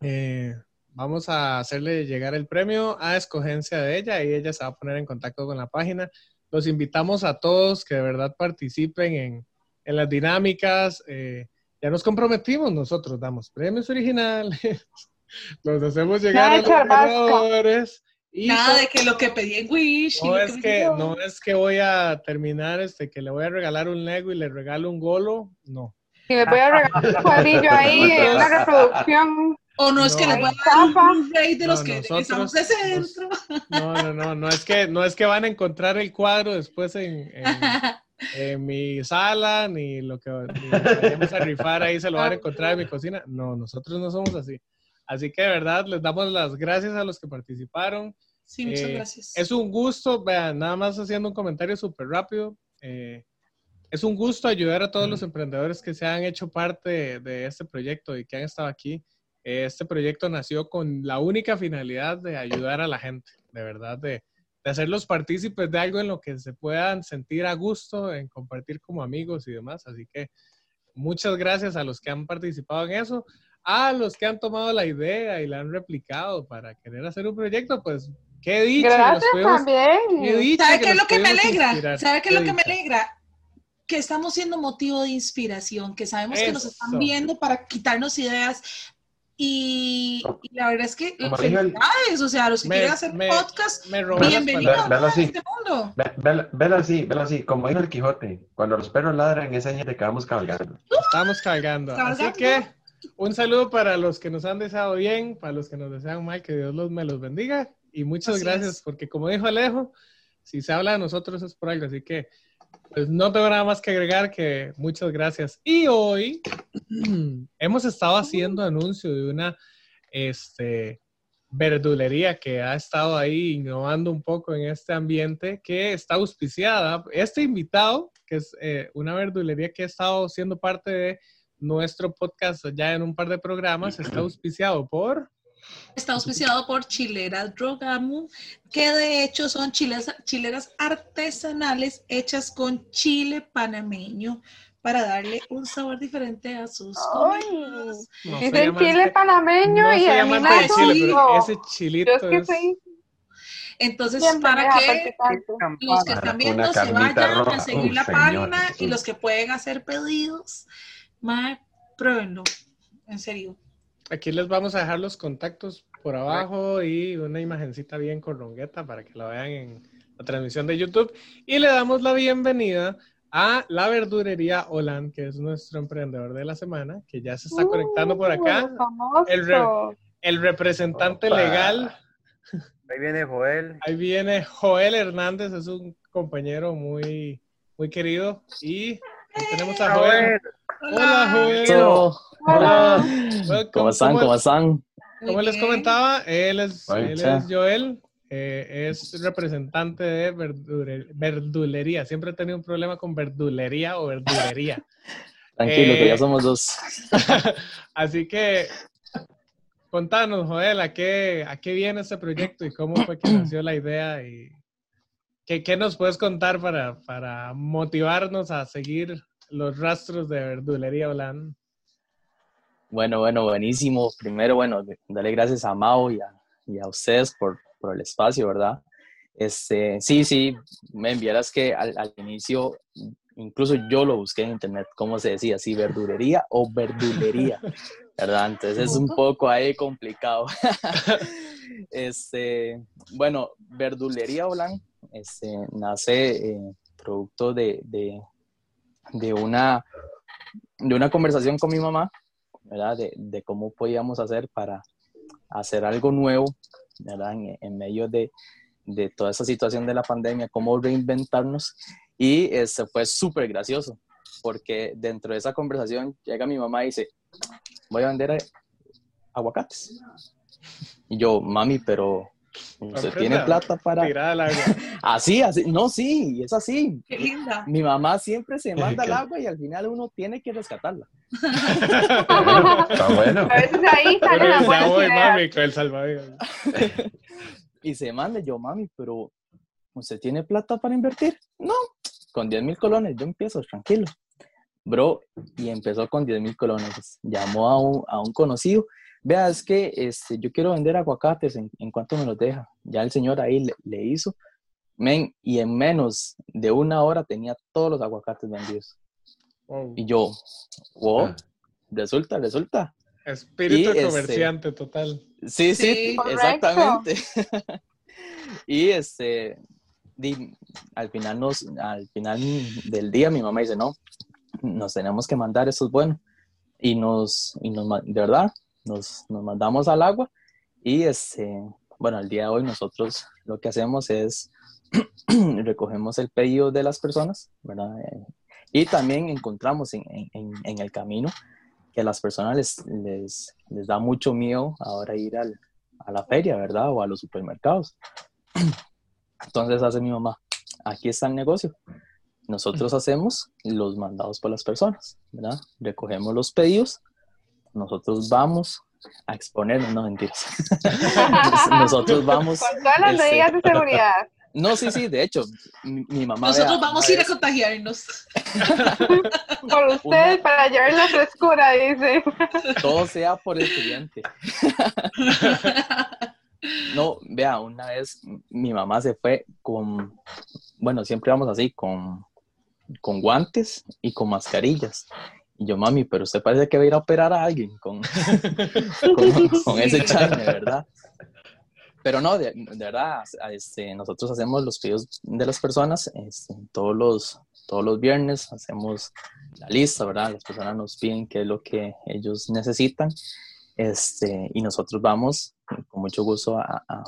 Speaker 6: eh, vamos a hacerle llegar el premio a escogencia de ella y ella se va a poner en contacto con la página. Los invitamos a todos que de verdad participen en, en las dinámicas. eh, ya nos comprometimos nosotros, damos premios originales, los hacemos llegar
Speaker 2: Nada
Speaker 6: a los ganadores. y
Speaker 5: Nada de que lo que pedí en Wish.
Speaker 6: no es que, no es que voy a terminar, este, que le voy a regalar un Lego y le regalo un golo, no.
Speaker 2: Y les voy a regalar un cuadrillo ahí, una reproducción.
Speaker 5: O no es
Speaker 6: No.
Speaker 5: que les voy a dar un Blu-ray de los
Speaker 6: No,
Speaker 5: que
Speaker 6: nosotros-
Speaker 5: estamos de centro.
Speaker 6: No, no, no, no es que, no es que van a encontrar el cuadro después en, en, en mi sala, ni lo que ni vayamos a rifar ahí se lo van a encontrar en mi cocina. No, nosotros no somos así. Así que de verdad les damos las gracias a los que participaron.
Speaker 5: Sí, muchas
Speaker 6: Eh,
Speaker 5: gracias.
Speaker 6: Es un gusto, vean, nada más haciendo un comentario súper rápido. eh, es un gusto ayudar a todos los emprendedores que se han hecho parte de, de este proyecto y que han estado aquí. Este proyecto nació con la única finalidad de ayudar a la gente, de verdad, de, de hacerlos partícipes de algo en lo que se puedan sentir a gusto, en compartir como amigos y demás. Así que muchas gracias a los que han participado en eso. A los que han tomado la idea y la han replicado para querer hacer un proyecto, pues qué los
Speaker 2: Gracias
Speaker 6: qué
Speaker 2: también.
Speaker 6: dicha
Speaker 5: ¿Sabe qué es lo que me alegra?
Speaker 6: inspirar.
Speaker 5: ¿Sabe qué es lo que me alegra? Que estamos siendo motivo de inspiración, que sabemos que nos
Speaker 6: Eso.
Speaker 5: están viendo para quitarnos ideas. Y, y la verdad es que felicidades, o sea, los que
Speaker 6: Me-
Speaker 5: quieren hacer
Speaker 6: me-
Speaker 5: podcast,
Speaker 6: Me
Speaker 5: bienvenidos a
Speaker 4: así.
Speaker 5: este mundo.
Speaker 4: Ve- velo- Velo así, velo así, como dijo el Quijote, cuando los perros ladran es señal de que vamos cabalgando.
Speaker 6: Estamos cargando. Así que un saludo para los que nos han deseado bien, para los que nos desean mal, que Dios los, me los bendiga. Y muchas
Speaker 5: Así
Speaker 6: gracias,
Speaker 5: es.
Speaker 6: porque como dijo Alejo, si se habla de nosotros es por algo. Así que pues no tengo nada más que agregar que muchas gracias. Y hoy hemos estado haciendo anuncio de una este, verdulería que ha estado ahí innovando un poco en este ambiente, que está auspiciada. Este invitado, que es eh, una verdulería que ha estado siendo parte de nuestro podcast ya en un par de programas, está auspiciado por...
Speaker 5: Está auspiciado por Chileras Drogamu, que de hecho son chiles- chileras artesanales hechas con chile panameño para darle un sabor diferente a sus comidas.
Speaker 6: No
Speaker 2: Es
Speaker 6: soy
Speaker 2: el chile panameño
Speaker 6: no
Speaker 2: y
Speaker 6: soy del chile, ese chilito
Speaker 2: Yo es que
Speaker 6: es-
Speaker 2: sí.
Speaker 5: Entonces,
Speaker 2: Siempre
Speaker 5: para que los que están viendo se vayan
Speaker 4: roja.
Speaker 5: a seguir la
Speaker 4: señor
Speaker 5: página y los que pueden hacer pedidos, mae, pruébenlo. En serio.
Speaker 6: Aquí les vamos a dejar los contactos por abajo y una imagencita bien con rongueta para que la vean en la transmisión de YouTube. Y le damos la bienvenida a la verdurería Olan, que es nuestro emprendedor de la semana, que ya se está conectando por acá.
Speaker 2: Uh.
Speaker 6: El re- El representante
Speaker 4: Opa.
Speaker 6: legal,
Speaker 3: Ahí viene Joel.
Speaker 6: ahí viene Joel Hernández, es un compañero muy, muy querido. Y tenemos a Joel. Hola, Joel. Hola.
Speaker 7: Hola. ¿Cómo están? ¿Cómo están?
Speaker 6: Como les comentaba, él es, él es Joel, eh, es representante de verdure- verdulería. Siempre he tenido un problema con verdulería o verdulería.
Speaker 7: Tranquilo,
Speaker 6: Eh,
Speaker 7: que ya somos dos.
Speaker 6: Así que contanos, Joel, ¿a qué, ¿a qué viene este proyecto y cómo fue que nació la idea? y ¿Qué, qué nos puedes contar para, para motivarnos a seguir los rastros de verdulería Olan?
Speaker 7: Bueno, bueno, buenísimo. Primero, bueno, darle gracias a Mao y a, y a ustedes por, por el espacio, ¿verdad? Este, sí, sí, me enviaras que al, al inicio, incluso yo lo busqué en internet, ¿cómo se decía? Si verdulería o verdulería, ¿verdad? Entonces es un poco ahí complicado. este, bueno, verdulería Olan este, nace eh, producto de, de, de una, de una conversación con mi mamá, ¿verdad? De, de cómo podíamos hacer para hacer algo nuevo, ¿verdad? En, en medio de, de toda esa situación de la pandemia, cómo reinventarnos. Y este fue súper gracioso, porque dentro de esa conversación llega mi mamá y dice, voy a vender eh, aguacates. Y yo, mami, pero usted tiene plata para...
Speaker 6: Tirada al agua.
Speaker 7: Así, así, no, sí, es así.
Speaker 5: Qué linda.
Speaker 7: Mi mamá siempre se manda al agua y al final uno tiene que rescatarla.
Speaker 4: Está bueno.
Speaker 2: A veces ahí ideas.
Speaker 6: mami, con el salvavidas.
Speaker 7: Y se manda, yo, mami, pero ¿usted tiene plata para invertir? No, con 10 mil colones, yo empiezo, tranquilo. Bro, y empezó con 10 mil colones. Llamó a un, a un conocido. Vea, es que este, yo quiero vender aguacates, ¿en, en cuánto me los deja? Ya el señor ahí le, le hizo. Men, y en menos de una hora tenía todos los aguacates vendidos.
Speaker 6: Wow.
Speaker 7: Y yo, wow,
Speaker 4: Ah.
Speaker 7: resulta, resulta.
Speaker 6: Espíritu
Speaker 7: y, este,
Speaker 6: comerciante total.
Speaker 7: Sí, sí,
Speaker 5: Sí.
Speaker 7: Exactamente. y este, di- al final nos, al final del día mi mamá dice, no, nos tenemos que mandar, eso es bueno. Y nos, y nos de verdad, nos, nos mandamos al agua y este, bueno, al día de hoy nosotros lo que hacemos es recogemos el pedido de las personas, ¿verdad? Eh, y también encontramos en, en- en- en el camino que a las personas les, les, les da mucho miedo ahora ir al, a la feria, ¿verdad? O a los supermercados. Entonces hace mi mamá, aquí está el negocio. Nosotros hacemos los mandados por las personas, ¿verdad? Recogemos los pedidos, nosotros vamos a exponernos, no mentiras. nosotros vamos...
Speaker 2: Con todas las
Speaker 7: este,
Speaker 2: medidas de seguridad.
Speaker 7: No, sí, sí, de hecho, mi, mi mamá...
Speaker 5: Nosotros
Speaker 7: vea,
Speaker 5: vamos a ir a contagiarnos.
Speaker 2: Por ustedes, para llevar la frescura, dice.
Speaker 7: todo sea por el cliente. No, vea, una vez mi mamá se fue con, bueno, siempre vamos así, con, con guantes y con mascarillas. Y yo, mami, pero usted parece que va a ir a operar a alguien con, con, con ese charme, ¿verdad? Pero no, de, de verdad, este, nosotros hacemos los pedidos de las personas este, todos, los, todos los viernes, hacemos la lista, ¿verdad? Las personas nos piden qué es lo que ellos necesitan este, y nosotros vamos con mucho gusto a, a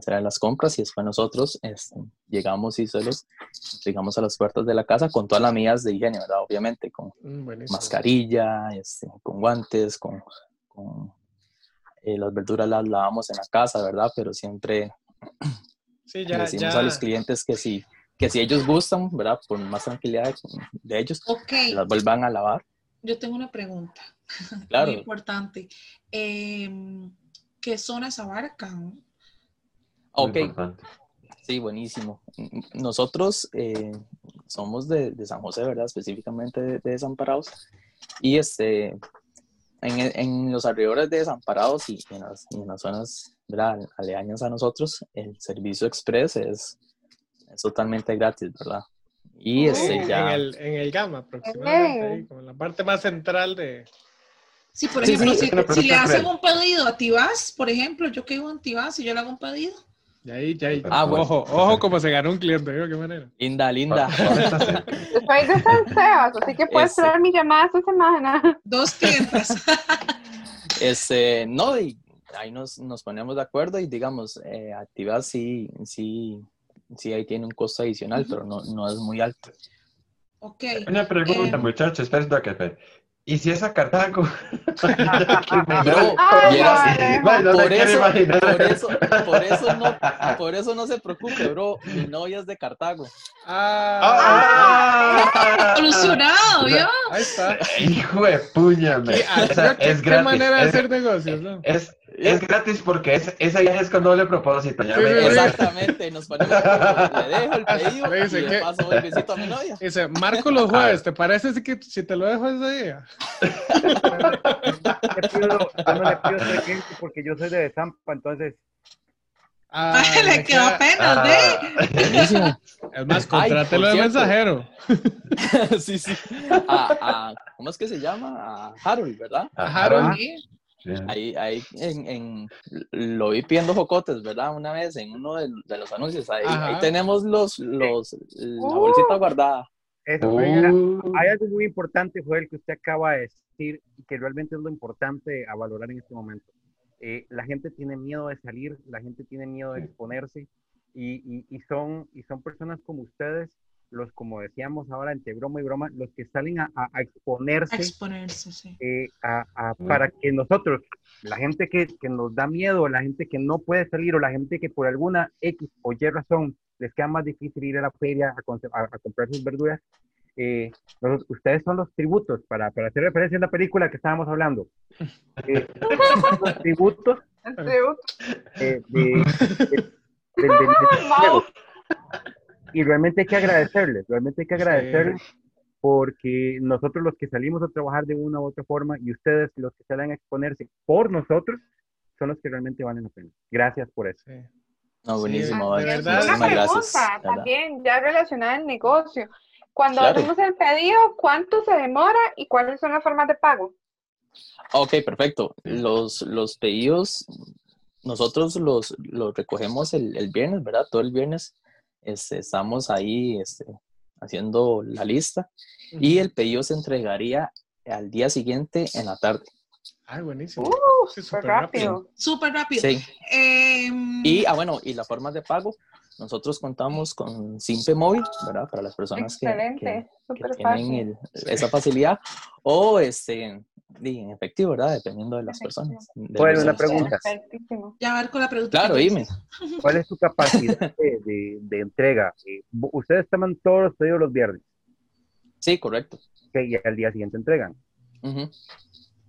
Speaker 7: hacer las compras y después nosotros este, llegamos y se los entregamos a las puertas de la casa con todas las medidas de higiene, ¿verdad? Obviamente, con
Speaker 6: Mm, buenísimo.
Speaker 7: mascarilla, este, con guantes, con, con eh, las verduras las lavamos en la casa, ¿verdad? Pero siempre
Speaker 6: Sí, ya,
Speaker 7: decimos
Speaker 6: ya.
Speaker 7: a los clientes que si, que si ellos gustan, ¿verdad? Por más tranquilidad de, de ellos,
Speaker 5: Ok,
Speaker 7: las vuelvan a lavar.
Speaker 5: yo tengo una pregunta
Speaker 7: Claro,
Speaker 5: muy importante. Em, ¿Qué zonas abarcan?
Speaker 7: Ok, sí, buenísimo. Nosotros eh, somos de, de San José, ¿verdad? Específicamente de, de Desamparados. Y este, en, en los alrededores de Desamparados y en las, y en las zonas ¿verdad? aledañas a nosotros, el servicio express es, es totalmente gratis, ¿verdad? Y
Speaker 6: Sí,
Speaker 7: este
Speaker 6: en,
Speaker 7: ya...
Speaker 6: el, en el Gama, aproximadamente, ahí, como en la parte más central de...
Speaker 5: Sí, por
Speaker 7: Sí,
Speaker 5: ejemplo,
Speaker 7: sí,
Speaker 5: si, si le hacen un pedido a Tibás, por ejemplo, yo que vivo en Tibás y yo le hago un pedido,
Speaker 6: Y ahí, ya ahí.
Speaker 7: Ah, bueno.
Speaker 6: Ojo, ojo como se ganó un cliente. ¿Qué manera?
Speaker 7: Linda, linda.
Speaker 4: Cerca.
Speaker 2: Yo soy de San Sebas, así que puedes
Speaker 7: Ese.
Speaker 2: traer mi llamada esta semana.
Speaker 5: dos clientas.
Speaker 7: Este, no, y ahí nos, nos ponemos de acuerdo y digamos, eh, Activas sí, sí, sí ahí tiene un costo adicional, pero no, no es muy alto.
Speaker 5: ok.
Speaker 4: Una pregunta,
Speaker 5: Eh,
Speaker 4: muchachos, espera, espera, espera. ¿Y si es a Cartago?
Speaker 2: Ay,
Speaker 4: no te
Speaker 7: por, eso, por, eso, por, eso no, por eso no se preocupe, bro. Mi novia es de Cartago.
Speaker 6: Ah,
Speaker 4: ¡Ah!
Speaker 5: Solucionado, ¿vio?
Speaker 6: ahí está.
Speaker 4: Hijo de puña, me.
Speaker 6: Y,
Speaker 4: O sea,
Speaker 6: ¿qué,
Speaker 4: es
Speaker 6: qué
Speaker 4: gratis.
Speaker 6: manera de hacer negocios, ¿no?
Speaker 4: es, es gratis porque es, esa ya es con doble propósito. Ya
Speaker 6: Sí,
Speaker 4: me-
Speaker 6: sí, sí.
Speaker 7: Exactamente, nos ponemos acuerdo. Le dejo el pedido
Speaker 6: Le dice
Speaker 7: y le paso el besito a mi novia.
Speaker 6: Dice, marco los jueves, ¿te parece si, que, si te lo dejo ese día?
Speaker 3: Le pido- yo no le pido cliente porque yo soy de Zampa, entonces
Speaker 6: Ah,
Speaker 5: le quedó apenas.
Speaker 4: Ah,
Speaker 7: Buenísimo.
Speaker 6: Es más, contrátelo de mensajero.
Speaker 7: sí, sí. A, a- ¿Cómo es que se llama? A Harold, ¿verdad?
Speaker 6: A Harold.
Speaker 7: Sí.
Speaker 4: Sí.
Speaker 7: Ahí, ahí en, en- lo vi pidiendo jocotes, ¿verdad? Una vez en uno de, de los anuncios. Ahí, ahí tenemos los, los, la
Speaker 2: Uh.
Speaker 7: bolsita guardada.
Speaker 3: eso,
Speaker 4: Uh,
Speaker 3: hay algo muy importante, Joel, que usted acaba de decir y que realmente es lo importante a valorar en este momento. Eh, la gente tiene miedo de salir, la gente tiene miedo de exponerse y, y- y son, y son personas como ustedes, los, como decíamos ahora, entre broma y broma, los que salen a, a- a
Speaker 5: A
Speaker 3: exponerse
Speaker 5: exponerse, sí.
Speaker 3: eh, a- a- para que nosotros, la gente que, que nos da miedo, la gente que no puede salir o la gente que por alguna X o Y razón les queda más difícil ir a la feria a, a- a comprar sus verduras, eh, los- ustedes son los tributos, para, para hacer referencia a la película que estábamos hablando. Eh, los tributos eh, de, de- Y realmente hay que agradecerles, realmente hay que agradecerles porque nosotros los que salimos a trabajar de una u otra forma y ustedes los que salen a exponerse por nosotros son los que realmente valen la pena. Gracias por eso.
Speaker 6: Sí.
Speaker 7: No,
Speaker 6: Sí,
Speaker 7: buenísimo.
Speaker 6: de verdad.
Speaker 2: Una pregunta también, ya relacionada al negocio. Cuando
Speaker 7: Claro.
Speaker 2: hacemos el pedido, ¿cuánto se demora y cuáles son las formas de pago?
Speaker 7: Ok, perfecto. Los, los pedidos, nosotros los, los recogemos el, el viernes, ¿verdad? Todo el viernes este, estamos ahí este, haciendo la lista y el pedido se entregaría al día siguiente en la tarde.
Speaker 6: Ay, buenísimo.
Speaker 2: Uh,
Speaker 6: Sí,
Speaker 2: súper rápido.
Speaker 5: Súper rápido.
Speaker 7: Sí.
Speaker 5: Em,
Speaker 7: Y, ah, bueno, y las formas de pago, nosotros contamos con Simpe Móvil, ¿verdad? Para las personas que, que- que tienen
Speaker 2: fácil.
Speaker 7: el- esa facilidad o este, en efectivo, ¿verdad? Dependiendo de las personas. de
Speaker 3: Bueno, una pregunta.
Speaker 5: Ya a ver con la pregunta.
Speaker 7: Claro, dime.
Speaker 3: ¿Cuál es su capacidad de, de- de entrega? Eh, ustedes toman todos los pedidos los viernes
Speaker 7: Sí, correcto.
Speaker 3: y al día siguiente entregan.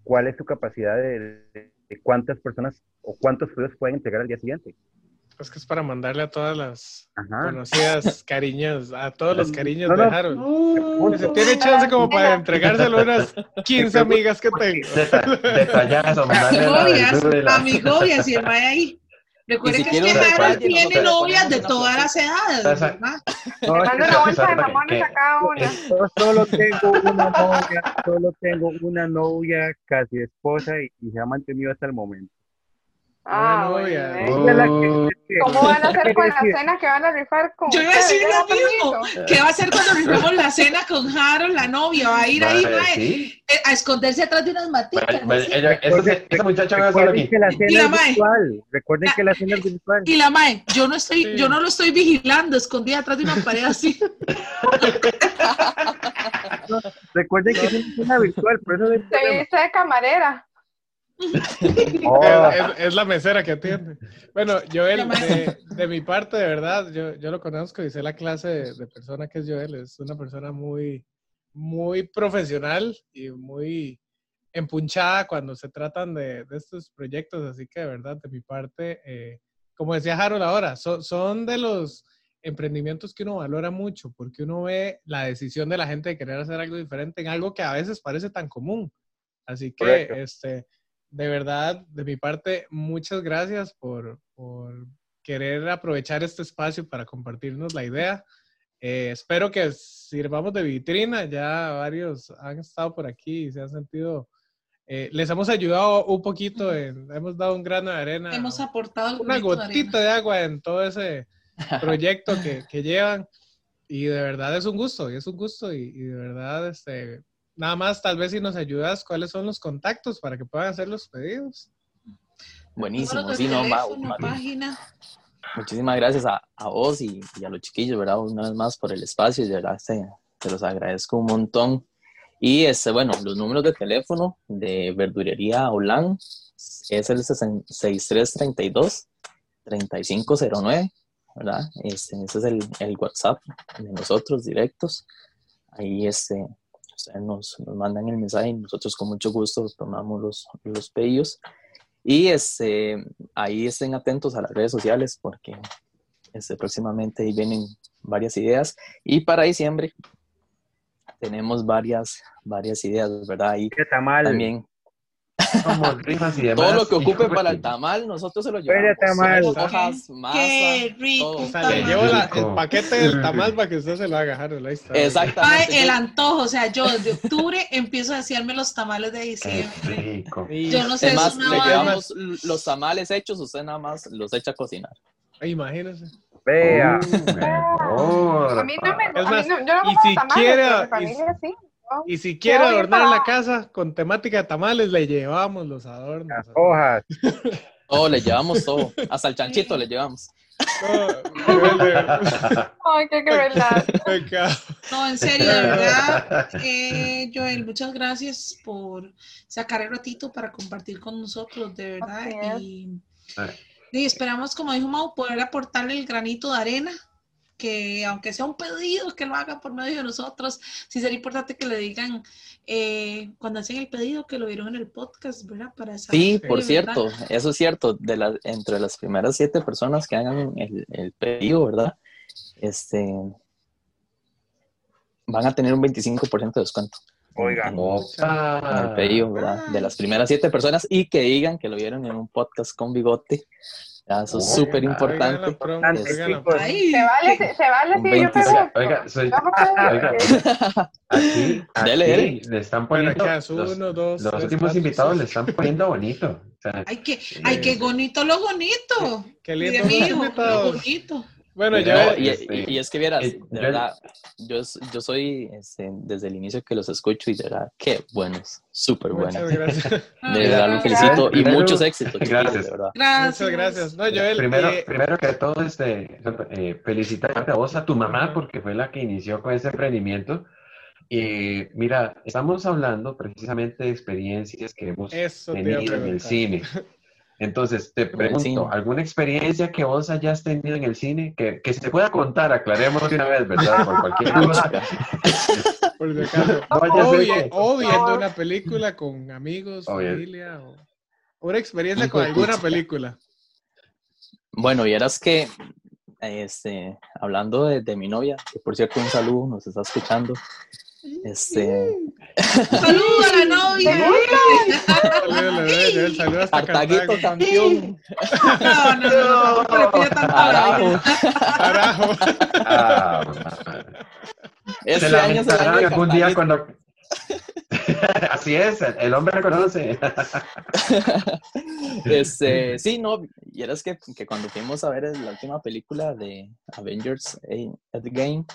Speaker 3: ¿Cuál es su capacidad de, de- de cuántas personas o cuántos pedidos pueden entregar al día siguiente?
Speaker 6: Es que es para mandarle a todas las
Speaker 3: Ajá.
Speaker 6: conocidas cariños, a todos los cariños
Speaker 3: No,
Speaker 6: de
Speaker 3: no.
Speaker 6: Harold. Se tiene chance como para entregárselo a unas 15 amigas que tengo.
Speaker 4: Deta- detallazo, mandarle la-
Speaker 5: amigobias,
Speaker 4: y
Speaker 5: el mae ahí. Recuerden
Speaker 7: si
Speaker 5: que es que Harold tiene novias de todas las edades,
Speaker 4: Esa-
Speaker 5: ¿verdad?
Speaker 3: No,
Speaker 2: mando una bolsa de mamones a cada una.
Speaker 3: solo tengo una novia, solo tengo una novia, casi esposa, y, y se ha mantenido hasta el momento.
Speaker 2: Ah,
Speaker 4: Uh,
Speaker 2: ¿Cómo van a hacer con la cena que van a rifar con
Speaker 5: Yo iba a decir lo
Speaker 2: ¿Ya
Speaker 5: mismo.
Speaker 2: permiso?
Speaker 5: ¿Qué va a hacer cuando rifemos la cena con Harold, la novia? Va a ir ahí
Speaker 4: sí.
Speaker 5: eh, a esconderse atrás de unas maticas.
Speaker 4: Vale, vale,
Speaker 5: así.
Speaker 4: ella- ese, ese muchacho va a estar aquí.
Speaker 3: que la cena
Speaker 5: Y la
Speaker 3: es
Speaker 5: mae.
Speaker 3: virtual. Recuerden que la cena es virtual.
Speaker 5: Y la mae, yo no estoy,
Speaker 6: Sí.
Speaker 5: yo no lo estoy vigilando, escondida atrás de una pared así.
Speaker 3: Recuerden que es una cena virtual, por eso no
Speaker 2: Se viste de camarera.
Speaker 3: Oh,
Speaker 6: Es, es- la mesera que atiende. Bueno, Joel, de, de mi parte, de verdad, yo, yo lo conozco y sé la clase de, de persona que es Joel. Es una persona muy, muy profesional y muy empunchada cuando se tratan de, de estos proyectos. Así que, de verdad, de mi parte, eh, como decía Harold ahora, son, son de los emprendimientos que uno valora mucho porque uno ve la decisión de la gente de querer hacer algo diferente en algo que a veces parece tan común. Así que,
Speaker 3: Correcto.
Speaker 6: este, de verdad, de mi parte, muchas gracias por, por querer aprovechar este espacio para compartirnos la idea. Eh, espero que sirvamos de vitrina. Ya varios han estado por aquí y se han sentido. eh, les hemos ayudado un poquito, en- hemos dado un grano de arena,
Speaker 5: Hemos aportado
Speaker 6: una
Speaker 5: de
Speaker 6: gotita
Speaker 5: arena.
Speaker 6: de agua en todo ese proyecto que, que llevan. Y de verdad es un gusto, y es un gusto. Y, y de verdad, este, nada más, tal vez si nos ayudas, ¿cuáles son los contactos para que puedan hacer los pedidos?
Speaker 7: Buenísimo, sí, no, más bien.
Speaker 5: página.
Speaker 7: Muchísimas gracias a, a vos y, y a los chiquillos, ¿verdad? Una vez más por el espacio, de verdad, se, se los agradezco un montón. Y este, bueno, los números de teléfono de Verdurería Olan es el 6332-3509, ¿verdad? Este, ese es el, el WhatsApp de nosotros directos. Ahí este, ustedes nos, nos mandan el mensaje y nosotros con mucho gusto tomamos los, los pedidos. Y este, ahí estén atentos a las redes sociales porque este, próximamente ahí vienen varias ideas. Y para diciembre tenemos varias, varias ideas, ¿verdad? Ahí también
Speaker 4: Somos rifas y demás.
Speaker 7: todo lo que ocupe para el tamal, nosotros se lo llevamos.
Speaker 3: tamal.
Speaker 7: Hojas, masa,
Speaker 5: Qué rico.
Speaker 7: todo.
Speaker 6: O sea, le llevo la-
Speaker 4: rico.
Speaker 6: el paquete del tamal para que usted se lo haga, Harold. Ahí está.
Speaker 5: Ay,
Speaker 7: Exactamente.
Speaker 5: el antojo, o sea, yo desde octubre empiezo a desearme los tamales de
Speaker 4: Qué
Speaker 5: diciembre.
Speaker 4: rico.
Speaker 6: Y-
Speaker 5: Yo no sé,
Speaker 7: Es
Speaker 5: es
Speaker 7: más,
Speaker 5: una
Speaker 7: le los tamales hechos, usted nada más los echa a cocinar.
Speaker 6: Imagínese.
Speaker 3: Vea.
Speaker 4: Uh, mejor,
Speaker 2: A mí no me, a mí
Speaker 6: más,
Speaker 2: no, yo no como
Speaker 6: si
Speaker 2: tamales,
Speaker 6: quiere-
Speaker 2: pero mi
Speaker 6: y
Speaker 2: familia sí.
Speaker 6: Y si quiere adornar la casa con temática de tamales, le llevamos los adornos.
Speaker 3: Las hojas.
Speaker 7: Todo, le llevamos todo. Hasta el chanchito le llevamos.
Speaker 6: No,
Speaker 2: Ay, qué crueldad.
Speaker 5: No, en serio, de verdad. Eh, Joel, muchas gracias por sacar el ratito para compartir con nosotros, de verdad. Y esperamos, como dijo Mau, poder aportarle el granito de arena, que aunque sea un pedido, que lo hagan por medio de nosotros. Sí sería importante que le digan eh, cuando hacen el pedido que lo vieron en el podcast, ¿verdad? Para saber,
Speaker 7: Sí, por
Speaker 5: ¿verdad?
Speaker 7: cierto, eso es cierto. De la, entre las primeras siete personas que hagan el, el pedido, ¿verdad? Este, van a tener un 25% de descuento.
Speaker 3: Oiga.
Speaker 7: En-
Speaker 4: Opa.
Speaker 7: en el pedido, ¿verdad? De las primeras siete personas y que digan que lo vieron en un podcast con bigote. Ya, eso es
Speaker 4: Oiga,
Speaker 7: súper importante.
Speaker 5: Ay,
Speaker 2: Se vale, sí, yo
Speaker 7: 26.
Speaker 2: pregunto.
Speaker 4: Oiga, soy-
Speaker 2: Vamos a ver.
Speaker 4: Oiga. Aquí, aquí
Speaker 7: Dele, dele.
Speaker 4: le están poniendo. los,
Speaker 6: uno, dos,
Speaker 4: los
Speaker 6: tres,
Speaker 4: últimos
Speaker 6: cuatro,
Speaker 4: invitados
Speaker 6: seis.
Speaker 4: le están poniendo bonito. O sea,
Speaker 5: Ay, qué, ay, qué bonito lo bonito.
Speaker 6: Qué lindo
Speaker 5: mijo,
Speaker 6: invitados.
Speaker 5: bonito.
Speaker 6: Bueno,
Speaker 4: No,
Speaker 6: yo,
Speaker 7: No, y,
Speaker 4: este,
Speaker 7: y- y es que vieras,
Speaker 4: eh,
Speaker 7: de
Speaker 4: yo-
Speaker 7: verdad, yo, yo soy este, desde el inicio que los escucho y de verdad, qué buenos, súper buenos.
Speaker 6: muchas gracias.
Speaker 7: De verdad, los felicito y
Speaker 4: Primero,
Speaker 7: muchos éxitos,
Speaker 4: gracias.
Speaker 7: de verdad.
Speaker 5: Gracias.
Speaker 6: Muchas gracias. No, Joel,
Speaker 4: primero,
Speaker 6: eh,
Speaker 4: primero que todo, este, eh, felicitarte a vos, a tu mamá, porque fue la que inició con ese emprendimiento. Y mira, estamos hablando precisamente de experiencias que hemos tenido en el cine. Entonces, te pregunto. ¿alguna experiencia que vos hayas tenido en el cine que, que se pueda contar? Aclaremos de una vez, ¿verdad? Por cualquier cosa.
Speaker 6: Por si acaso.
Speaker 4: No
Speaker 6: O, vi- viendo una película con amigos, familia, o o una experiencia con alguna película.
Speaker 7: Bueno, vieras que, este, hablando de, de mi novia, que por cierto un saludo, nos está escuchando. Este,
Speaker 5: Saludos a la novia.
Speaker 6: Saludos, Cartago.
Speaker 7: campeón.
Speaker 5: No, no, no, no, no le pide tanto a la
Speaker 7: Carajo.
Speaker 6: Carajo.
Speaker 4: Ah, se
Speaker 7: Este año
Speaker 4: algún día cuando... Así es, el hombre reconoce.
Speaker 7: Este, sí, no, y era que, que cuando fuimos a ver la última película de Avengers Endgame,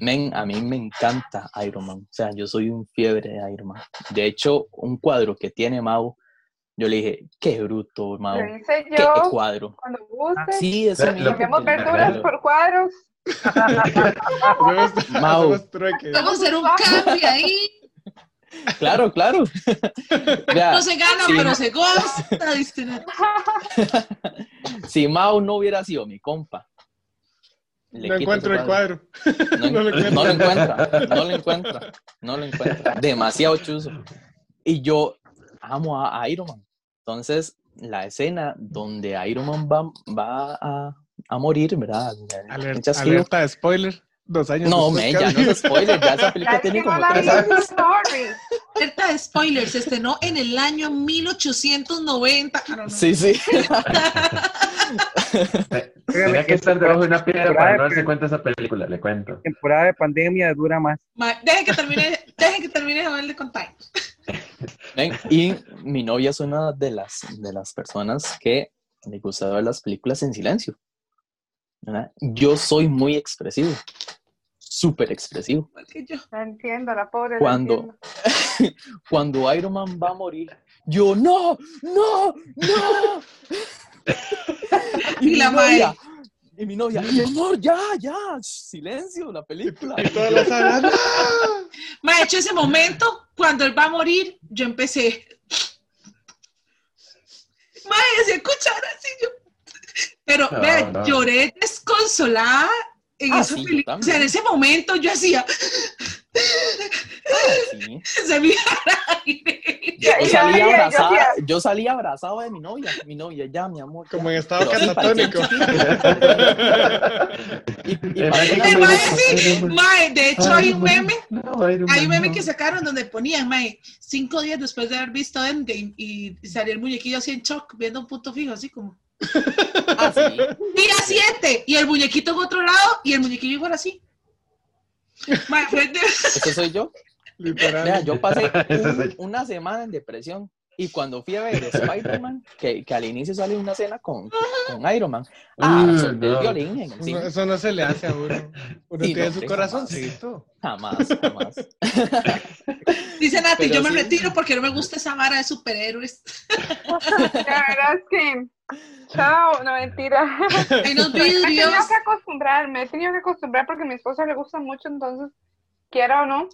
Speaker 7: men, a mí me encanta Iron Man. O sea, yo soy un fiebre de Iron Man. De hecho, un cuadro que tiene Mau, yo le dije, qué bruto, Mau.
Speaker 2: Lo hice
Speaker 7: Qué
Speaker 2: yo
Speaker 7: cuadro.
Speaker 2: cuando guste.
Speaker 7: Sí, eso
Speaker 4: Lo-
Speaker 7: mismo.
Speaker 2: Cambiamos verduras por cuadros.
Speaker 7: Mau.
Speaker 5: Vamos a hacer un cambio ahí.
Speaker 7: Claro, claro. Vea,
Speaker 5: No se gana,
Speaker 7: sí.
Speaker 5: pero se goza.
Speaker 7: si Mau no hubiera sido mi compa,
Speaker 6: No encuentro el cuadro.
Speaker 7: No,
Speaker 6: No lo
Speaker 7: no lo encuentra, no lo encuentra, no lo encuentra. Demasiado chuzo. Y yo amo a, Iron Man. Entonces, la escena donde Iron Man va, va a, a morir, ¿verdad?
Speaker 6: Alerta de spoiler. Dos años
Speaker 7: No, me, ya no es spoiler, ya esa película
Speaker 2: Ya es
Speaker 7: tiene
Speaker 2: que no
Speaker 7: como
Speaker 2: la
Speaker 7: tres años.
Speaker 5: Alerta de spoilers, se estrenó en el año 1890. Ah, no, no.
Speaker 7: Sí, sí.
Speaker 4: Tenía que estar debajo de una piedra para no darse cuenta de esa película, le cuento.
Speaker 3: Temporada de pandemia dura más.
Speaker 5: Ma- Dejen que termine, dejen que termine de ver de contar.
Speaker 7: Ven, y mi novia es una de las, de las personas que le gusta ver las películas en silencio. ¿Verdad? Yo soy muy expresivo, súper expresivo.
Speaker 2: La entiendo, la pobre.
Speaker 7: Cuando-
Speaker 2: entiendo.
Speaker 7: Cuando Iron Man va a morir, yo no, no, no.
Speaker 5: Y la
Speaker 7: novia, y mi novia, mi amor, ya, ya, silencio, la película.
Speaker 6: Y todas las salas, ¡no!
Speaker 5: Ma, de hecho, ese momento, cuando él va a morir, yo empecé. Ma, se escuchar así yo. Pero,
Speaker 4: No,
Speaker 5: vea,
Speaker 4: no.
Speaker 5: lloré desconsolada en
Speaker 7: Ah,
Speaker 5: esa
Speaker 7: sí,
Speaker 5: película. O sea, en ese momento yo hacía.
Speaker 7: Sí.
Speaker 5: Se me.
Speaker 7: Yo salí,
Speaker 2: yo
Speaker 7: yo salí abrazado de mi novia, mi novia, ya, mi amor. ya.
Speaker 6: Como en estado catatónico.
Speaker 7: Y,
Speaker 5: mae de hecho hay un meme, hay un meme
Speaker 4: no.
Speaker 5: que sacaron donde ponían, mae, cinco días después de haber visto Endgame y salió el muñequillo así en shock, viendo un punto fijo, así como,
Speaker 7: Ah, sí.
Speaker 5: día siete, y el muñequito en otro lado, y el muñequillo igual así. De-
Speaker 7: Ese soy yo.
Speaker 6: Literal.
Speaker 7: Vea, yo pasé un- una semana en depresión. Y cuando fui a ver Spider-Man, que, que al inicio sale una escena con, con Iron Man, ah,
Speaker 4: Uh,
Speaker 7: solté el violín en el
Speaker 6: No,
Speaker 7: cine.
Speaker 6: eso no se le hace a uno. Uno tiene
Speaker 7: no,
Speaker 6: su corazoncito.
Speaker 7: Jamás, jamás.
Speaker 5: Dice Nati,
Speaker 7: Pero
Speaker 5: yo me retiro porque no me gusta esa vara de superhéroes.
Speaker 2: La verdad es que. Chao, no mentira. Me he tenido que acostumbrar, me he tenido que acostumbrar porque a mi esposa le gusta mucho, entonces, quiera o no,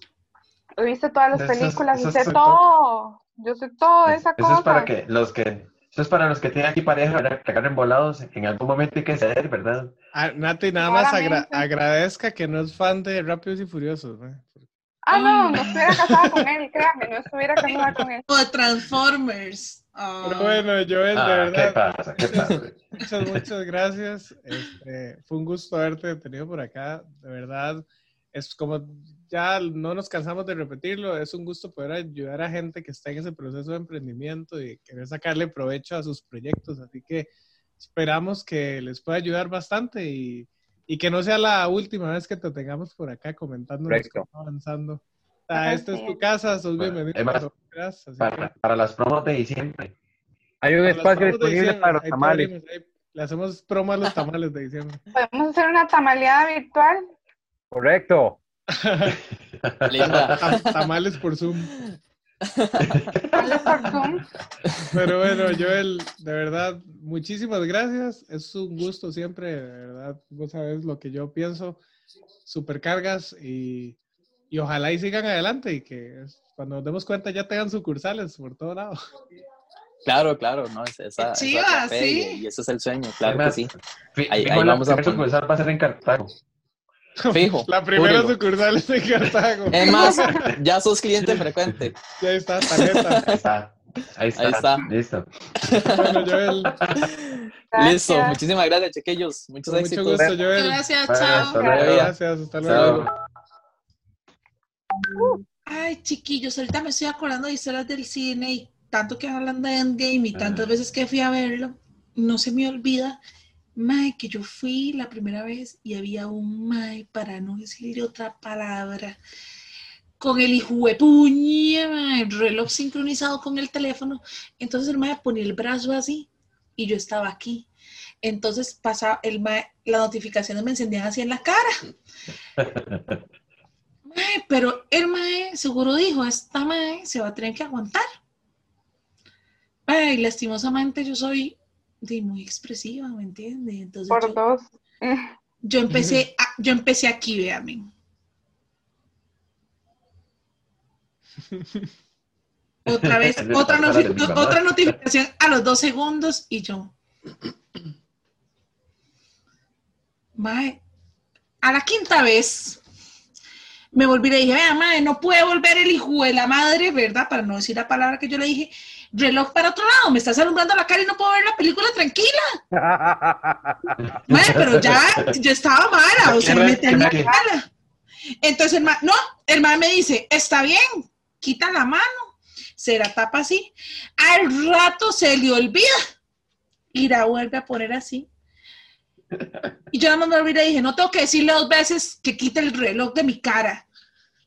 Speaker 2: he visto todas las
Speaker 4: Eso es-
Speaker 2: películas
Speaker 4: eso
Speaker 2: sé todo. Yo sé todo esa
Speaker 4: Eso
Speaker 2: cosa.
Speaker 4: es para que los que eso es para los que tienen aquí pareja, ¿verdad? Que agarren volados. En algún momento hay que ceder, ¿verdad?
Speaker 6: Ah, Nati, nada más agra- agradezca que no es fan de Rápidos y Furiosos. ¿no?
Speaker 2: Ah, no, no estuviera casada con él, créame, no estuviera casada con él.
Speaker 5: O de Transformers. Ah.
Speaker 6: Pero bueno, Joel, de
Speaker 4: Ah, ¿qué
Speaker 6: verdad,
Speaker 4: pasa? ¿Qué pasa?
Speaker 6: muchas, muchas gracias. Este, fue un gusto haberte tenido por acá. De verdad, es como ya no nos cansamos de repetirlo, es un gusto poder ayudar a gente que está en ese proceso de emprendimiento y querer sacarle provecho a sus proyectos. Así que esperamos que les pueda ayudar bastante y, y que no sea la última vez que te tengamos por acá comentando avanzando. Ah, esta es tu casa, sos
Speaker 4: Bueno,
Speaker 6: bienvenido.
Speaker 4: Para, para las promos de diciembre.
Speaker 3: Hay un
Speaker 6: para
Speaker 3: espacio disponible para los tamales.
Speaker 6: ahí le hacemos promo a los tamales de diciembre.
Speaker 2: Podemos hacer una tamaleada virtual.
Speaker 3: Correcto.
Speaker 7: Linda.
Speaker 6: Tam- Tamales por Zoom.
Speaker 2: Hazle por Zoom.
Speaker 6: Pero bueno, Joel, de verdad, muchísimas gracias. Es un gusto siempre, de verdad. Vos sabes lo que yo pienso. Supercargas y, y ojalá y sigan adelante y que cuando nos demos cuenta ya tengan sucursales por todo lado.
Speaker 7: Claro, claro, no, es esa, esa
Speaker 5: Chiva, sí.
Speaker 7: y, y ese es el sueño, claro que sí. Ahí- ahí vamos a
Speaker 4: sucursal va a ser en Cartago.
Speaker 7: Fijo.
Speaker 6: La primera sucursal es en Cartago.
Speaker 7: Es más, ya sos cliente frecuente.
Speaker 6: Y ahí está, tarjeta.
Speaker 4: Ahí está. Ahí está.
Speaker 7: Ahí está.
Speaker 4: Listo.
Speaker 6: Bueno, Joel,
Speaker 7: Listo, muchísimas gracias, chiquillos. Muchos
Speaker 6: con mucho gusto, Joel.
Speaker 5: Gracias,
Speaker 4: Bueno,
Speaker 5: chao.
Speaker 4: hasta luego.
Speaker 6: Gracias, hasta luego.
Speaker 4: Chao.
Speaker 5: Ay, chiquillos, ahorita me estoy acordando de historias del cine y tanto que hablan de Endgame y tantas veces que fui a verlo, no se me olvida, mae, que yo fui la primera vez y había un mae, para no decir otra palabra, con el hijo de puña, el reloj sincronizado con el teléfono. Entonces el mae ponía el brazo así y yo estaba aquí. Entonces pasaba el mae, las notificaciones me encendían así en la cara. Mae, pero el mae seguro dijo, esta mae se va a tener que aguantar. Mae, lastimosamente yo soy de muy expresiva, ¿me entiendes? Entonces
Speaker 2: Por
Speaker 5: yo,
Speaker 2: dos.
Speaker 5: yo empecé, a- yo empecé aquí, véanme. Otra vez, otra,
Speaker 4: mamá.
Speaker 5: otra notificación a los dos segundos y yo. Mae, a la quinta vez me volví y le dije, vea, madre, no puede volver el hijo de la madre, ¿verdad? Para no decir la palabra que yo le dije, reloj para otro lado, me estás alumbrando la cara y no puedo ver la película tranquila. Madre, pero ya, yo estaba mala, o sea, me tenía mala. Entonces, el ma, no, el man me dice, está bien, quita la mano, se la tapa así. Al rato se le olvida y la vuelve a poner así. Y yo nada más me olvidé y dije, no tengo que decirle dos veces que quite el reloj de mi cara.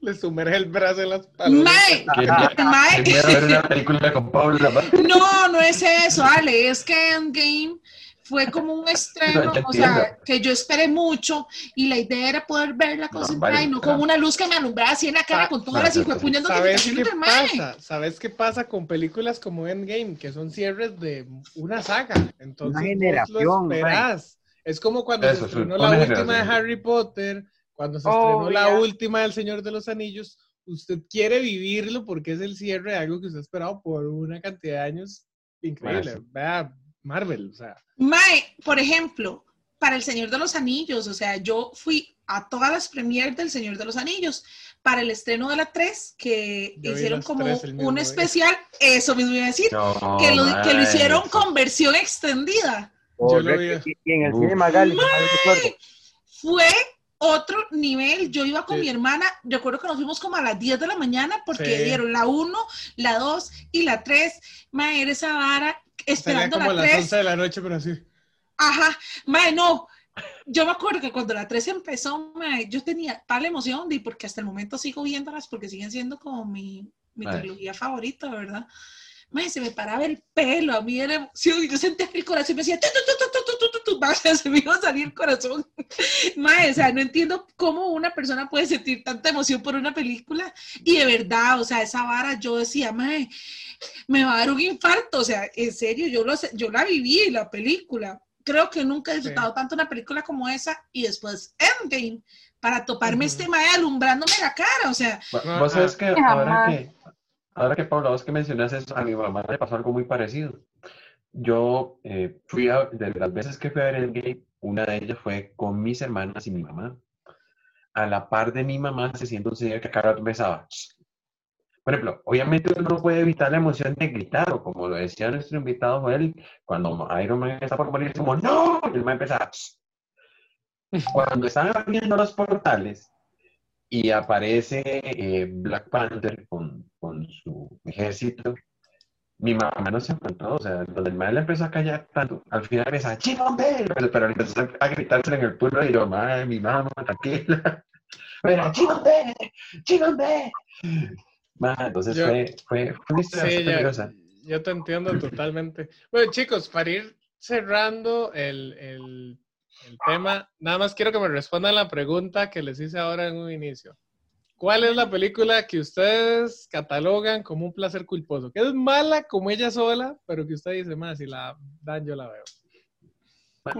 Speaker 6: Le sumerge el brazo en las.
Speaker 5: Mae,
Speaker 4: Quiero ver una película con
Speaker 5: no, no es eso, Ale, es que Endgame fue como un estreno,
Speaker 4: No,
Speaker 5: o sea, que yo esperé mucho y la idea era poder verla
Speaker 4: No,
Speaker 5: concentrada
Speaker 4: vale,
Speaker 5: y no con una luz que me alumbrara así en la cara con todas
Speaker 4: no,
Speaker 5: las
Speaker 4: no,
Speaker 5: hijuepuñas
Speaker 6: ¿Sabes qué
Speaker 5: notificaciones del
Speaker 6: pasa? ¿Sabes qué pasa con películas como Endgame? Que son cierres de una saga. Entonces,
Speaker 3: Una
Speaker 6: vos
Speaker 3: generación,
Speaker 6: lo esperás. Es como cuando
Speaker 4: Eso,
Speaker 6: se estrenó la última
Speaker 4: generación.
Speaker 6: de Harry Potter, cuando se
Speaker 2: Oh,
Speaker 6: estrenó la
Speaker 2: ya.
Speaker 6: última del Señor de los Anillos. Usted quiere vivirlo porque es el cierre de algo que usted ha esperado por una cantidad de años increíble. Vea, Marvel, o sea.
Speaker 5: Mae, por ejemplo, para El Señor de los Anillos, o sea, yo fui a todas las premiers del Señor de los Anillos. Para el estreno de la 3, que
Speaker 6: Yo
Speaker 5: hicieron como un
Speaker 6: día.
Speaker 5: especial, eso mismo iba a decir,
Speaker 4: No,
Speaker 5: que, lo, que lo hicieron con versión extendida.
Speaker 6: Yo lo vi.
Speaker 3: En el
Speaker 4: Uf.
Speaker 3: cine Magali.
Speaker 5: Fue otro nivel. Yo iba con
Speaker 6: Sí.
Speaker 5: mi hermana, recuerdo que nos fuimos como a las 10 de la mañana porque
Speaker 6: Sí.
Speaker 5: dieron la 1, la 2 y la 3. Mae, era esa vara esperando
Speaker 6: como a
Speaker 5: la
Speaker 6: las
Speaker 5: 3.
Speaker 6: 11 de la noche, pero así.
Speaker 5: Ajá, mae, no. Yo me acuerdo que cuando la 3 empezó, mae, yo tenía tal emoción, y porque hasta el momento sigo viéndolas porque siguen siendo como mi, mi trilogía favorita, ¿verdad? Mae, se me paraba el pelo, a mí era emoción, yo sentía que el corazón me decía, tu, tu, tu, mae, se me iba a salir el corazón. Mae, o sea, no entiendo cómo una persona puede sentir tanta emoción por una película, y de verdad, o sea, esa vara, yo decía, mae, me va a dar un infarto, o sea, en serio, yo, lo, sé- yo la viví, la película. Creo que nunca he disfrutado tanto una película como esa. Y después Endgame para toparme este mae alumbrándome la cara, o sea,
Speaker 4: Vos sabes que ahora que, ahora que Paula, vos que mencionas eso, a mi mamá le pasó algo muy parecido. Yo eh, fui a, de las veces que fui a ver Endgame, una de ellas fue con mis hermanas y mi mamá. A la par de mi mamá se siente un señor que a cada rato empezaba. Por ejemplo, obviamente uno no puede evitar la emoción de gritar, o como lo decía nuestro invitado Joel, cuando Iron Man está por morir, es como ¡No! Y el man empezaba. Cuando estaban abriendo los portales y aparece eh, Black Panther con, con su ejército, mi mamá no se aguantó, o sea, donde el man le empezó a callar tanto, al final empezó ¡Chingombe! Pero, pero empezó a gritárselo en el pueblo y yo, madre, mi mamá, tranquila. Pero, ¡Chingombe! ¡Chingombe! Ma, entonces
Speaker 6: Yo-
Speaker 4: fue, fue, fue una historia
Speaker 6: Sí,
Speaker 4: curiosa.
Speaker 6: yo te entiendo totalmente. Bueno, chicos, para ir cerrando el, el- el tema, nada más quiero que me respondan la pregunta que les hice ahora en un inicio. ¿Cuál es la película que ustedes catalogan como un placer culposo? Que es mala como ella sola, pero que usted dice, más si la dan, yo la veo.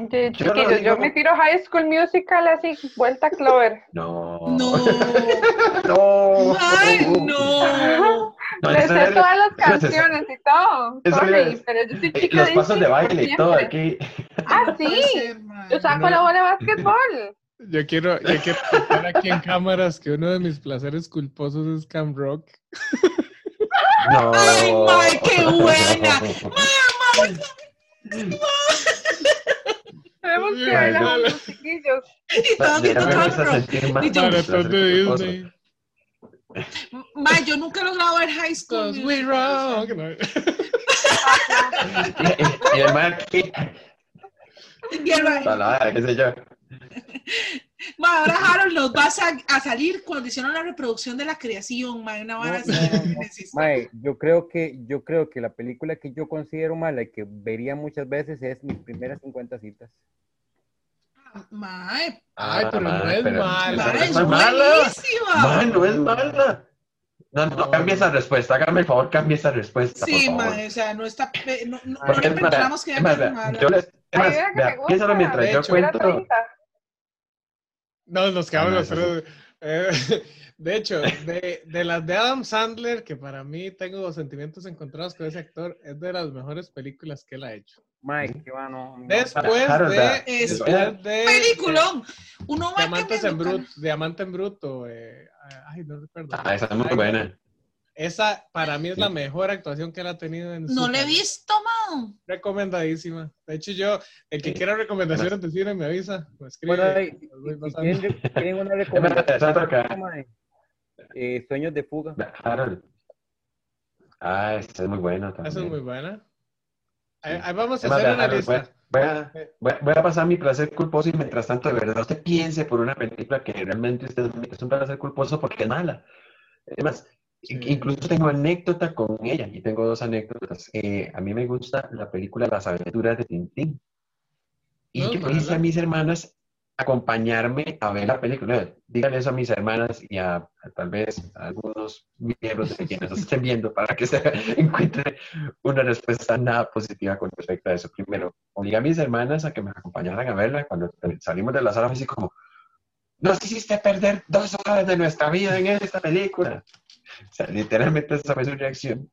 Speaker 2: De-
Speaker 4: Yo
Speaker 2: yo me tiro High School Musical así, vuelta a Clover.
Speaker 4: No.
Speaker 5: no,
Speaker 4: No.
Speaker 5: ay, no.
Speaker 4: No,
Speaker 2: Le
Speaker 4: eso
Speaker 2: sé todas las
Speaker 4: es-
Speaker 2: canciones y todo. Sorry,
Speaker 4: es-
Speaker 2: pero yo soy
Speaker 4: eh,
Speaker 2: chica
Speaker 4: Los
Speaker 2: de
Speaker 4: pasos de baile y todo, aquí.
Speaker 2: Ah, sí. Yo saco la bola de básquetbol.
Speaker 6: Yo quiero, yo quiero contar aquí en cámaras que uno de mis placeres culposos es Cam Rock.
Speaker 4: No.
Speaker 5: Ay, mae, qué buena.
Speaker 2: Tenemos que
Speaker 6: Ay,
Speaker 2: verla
Speaker 6: no.
Speaker 2: con los chiquillos.
Speaker 5: Y todos viendo
Speaker 4: me
Speaker 5: Cam
Speaker 4: empieza a
Speaker 5: Rock.
Speaker 6: de Disney.
Speaker 5: Yo nunca he logrado ver High School.
Speaker 6: We rock.
Speaker 4: Y, y- y el man aquí,
Speaker 5: Y el mae,
Speaker 4: a la vara, qué sé yo.
Speaker 5: Mae, ahora Harold nos va a, a salir cuando hicieron la reproducción de la creación, mae, una vara así.
Speaker 3: No, no, yo creo que yo creo que la película que yo considero mala y que vería muchas veces es mis primeras 50 citas.
Speaker 5: Mae,
Speaker 6: Ay, pero no es mala.
Speaker 5: es
Speaker 4: mala. Man, no es mala. No, no, cambie esa respuesta. Hágame el favor, cambie esa respuesta.
Speaker 5: Sí, mae, o sea, no está. No, no, que
Speaker 4: Es
Speaker 5: mala.
Speaker 4: yo les. Es más, mientras yo
Speaker 6: hecho,
Speaker 2: Era
Speaker 4: cuento.
Speaker 2: 30.
Speaker 6: No, nos quedamos
Speaker 4: Ah, no,
Speaker 6: los tres. Eh, de hecho, de, de las de Adam Sandler, que para mí tengo sentimientos encontrados con ese actor, es de las mejores películas que él ha hecho.
Speaker 3: Mike, que va, no. no.
Speaker 6: Después de,
Speaker 5: es
Speaker 6: después de
Speaker 5: Peliculón. Uno va
Speaker 6: Diamantes en bruto, Diamante en bruto. eh, ay, no recuerdo.
Speaker 4: Ah, esa es muy buena.
Speaker 6: Esa para mí es la mejor actuación que él ha tenido en
Speaker 5: No
Speaker 6: su
Speaker 5: le he
Speaker 6: carrera.
Speaker 5: visto, man.
Speaker 6: Recomendadísima. De hecho, yo, el que quiera recomendaciones de cine me avisa. Me escribe.
Speaker 3: Bueno, quieren, quieren una recomendación,
Speaker 4: esa
Speaker 3: eh, Sueños de fuga.
Speaker 4: Harold. Ah, esa es muy buena
Speaker 6: Esa
Speaker 4: también.
Speaker 6: es muy buena. Ahí, ahí vamos a
Speaker 4: Es más,
Speaker 6: hacer una
Speaker 4: Harold,
Speaker 6: lista.
Speaker 4: voy a, voy a- voy a pasar mi placer culposo y mientras tanto, de verdad, usted piense por una película que realmente usted es un placer culposo porque es mala. Además,
Speaker 6: Sí.
Speaker 4: Incluso tengo anécdota con ella y tengo dos anécdotas. Eh, a mí me gusta la película Las aventuras de Tintín. Y
Speaker 6: No,
Speaker 4: yo le hice a mis hermanas acompañarme a ver la película. Díganle eso a mis hermanas y a, a tal vez a algunos miembros de quienes nos estén viendo para que se encuentre una respuesta nada positiva con respecto a eso. Primero, obligué a mis hermanas a que me acompañaran a verla. Cuando salimos de la sala fue así como, nos hiciste perder dos horas de nuestra vida en esta película. O sea, literalmente esa fue su reacción.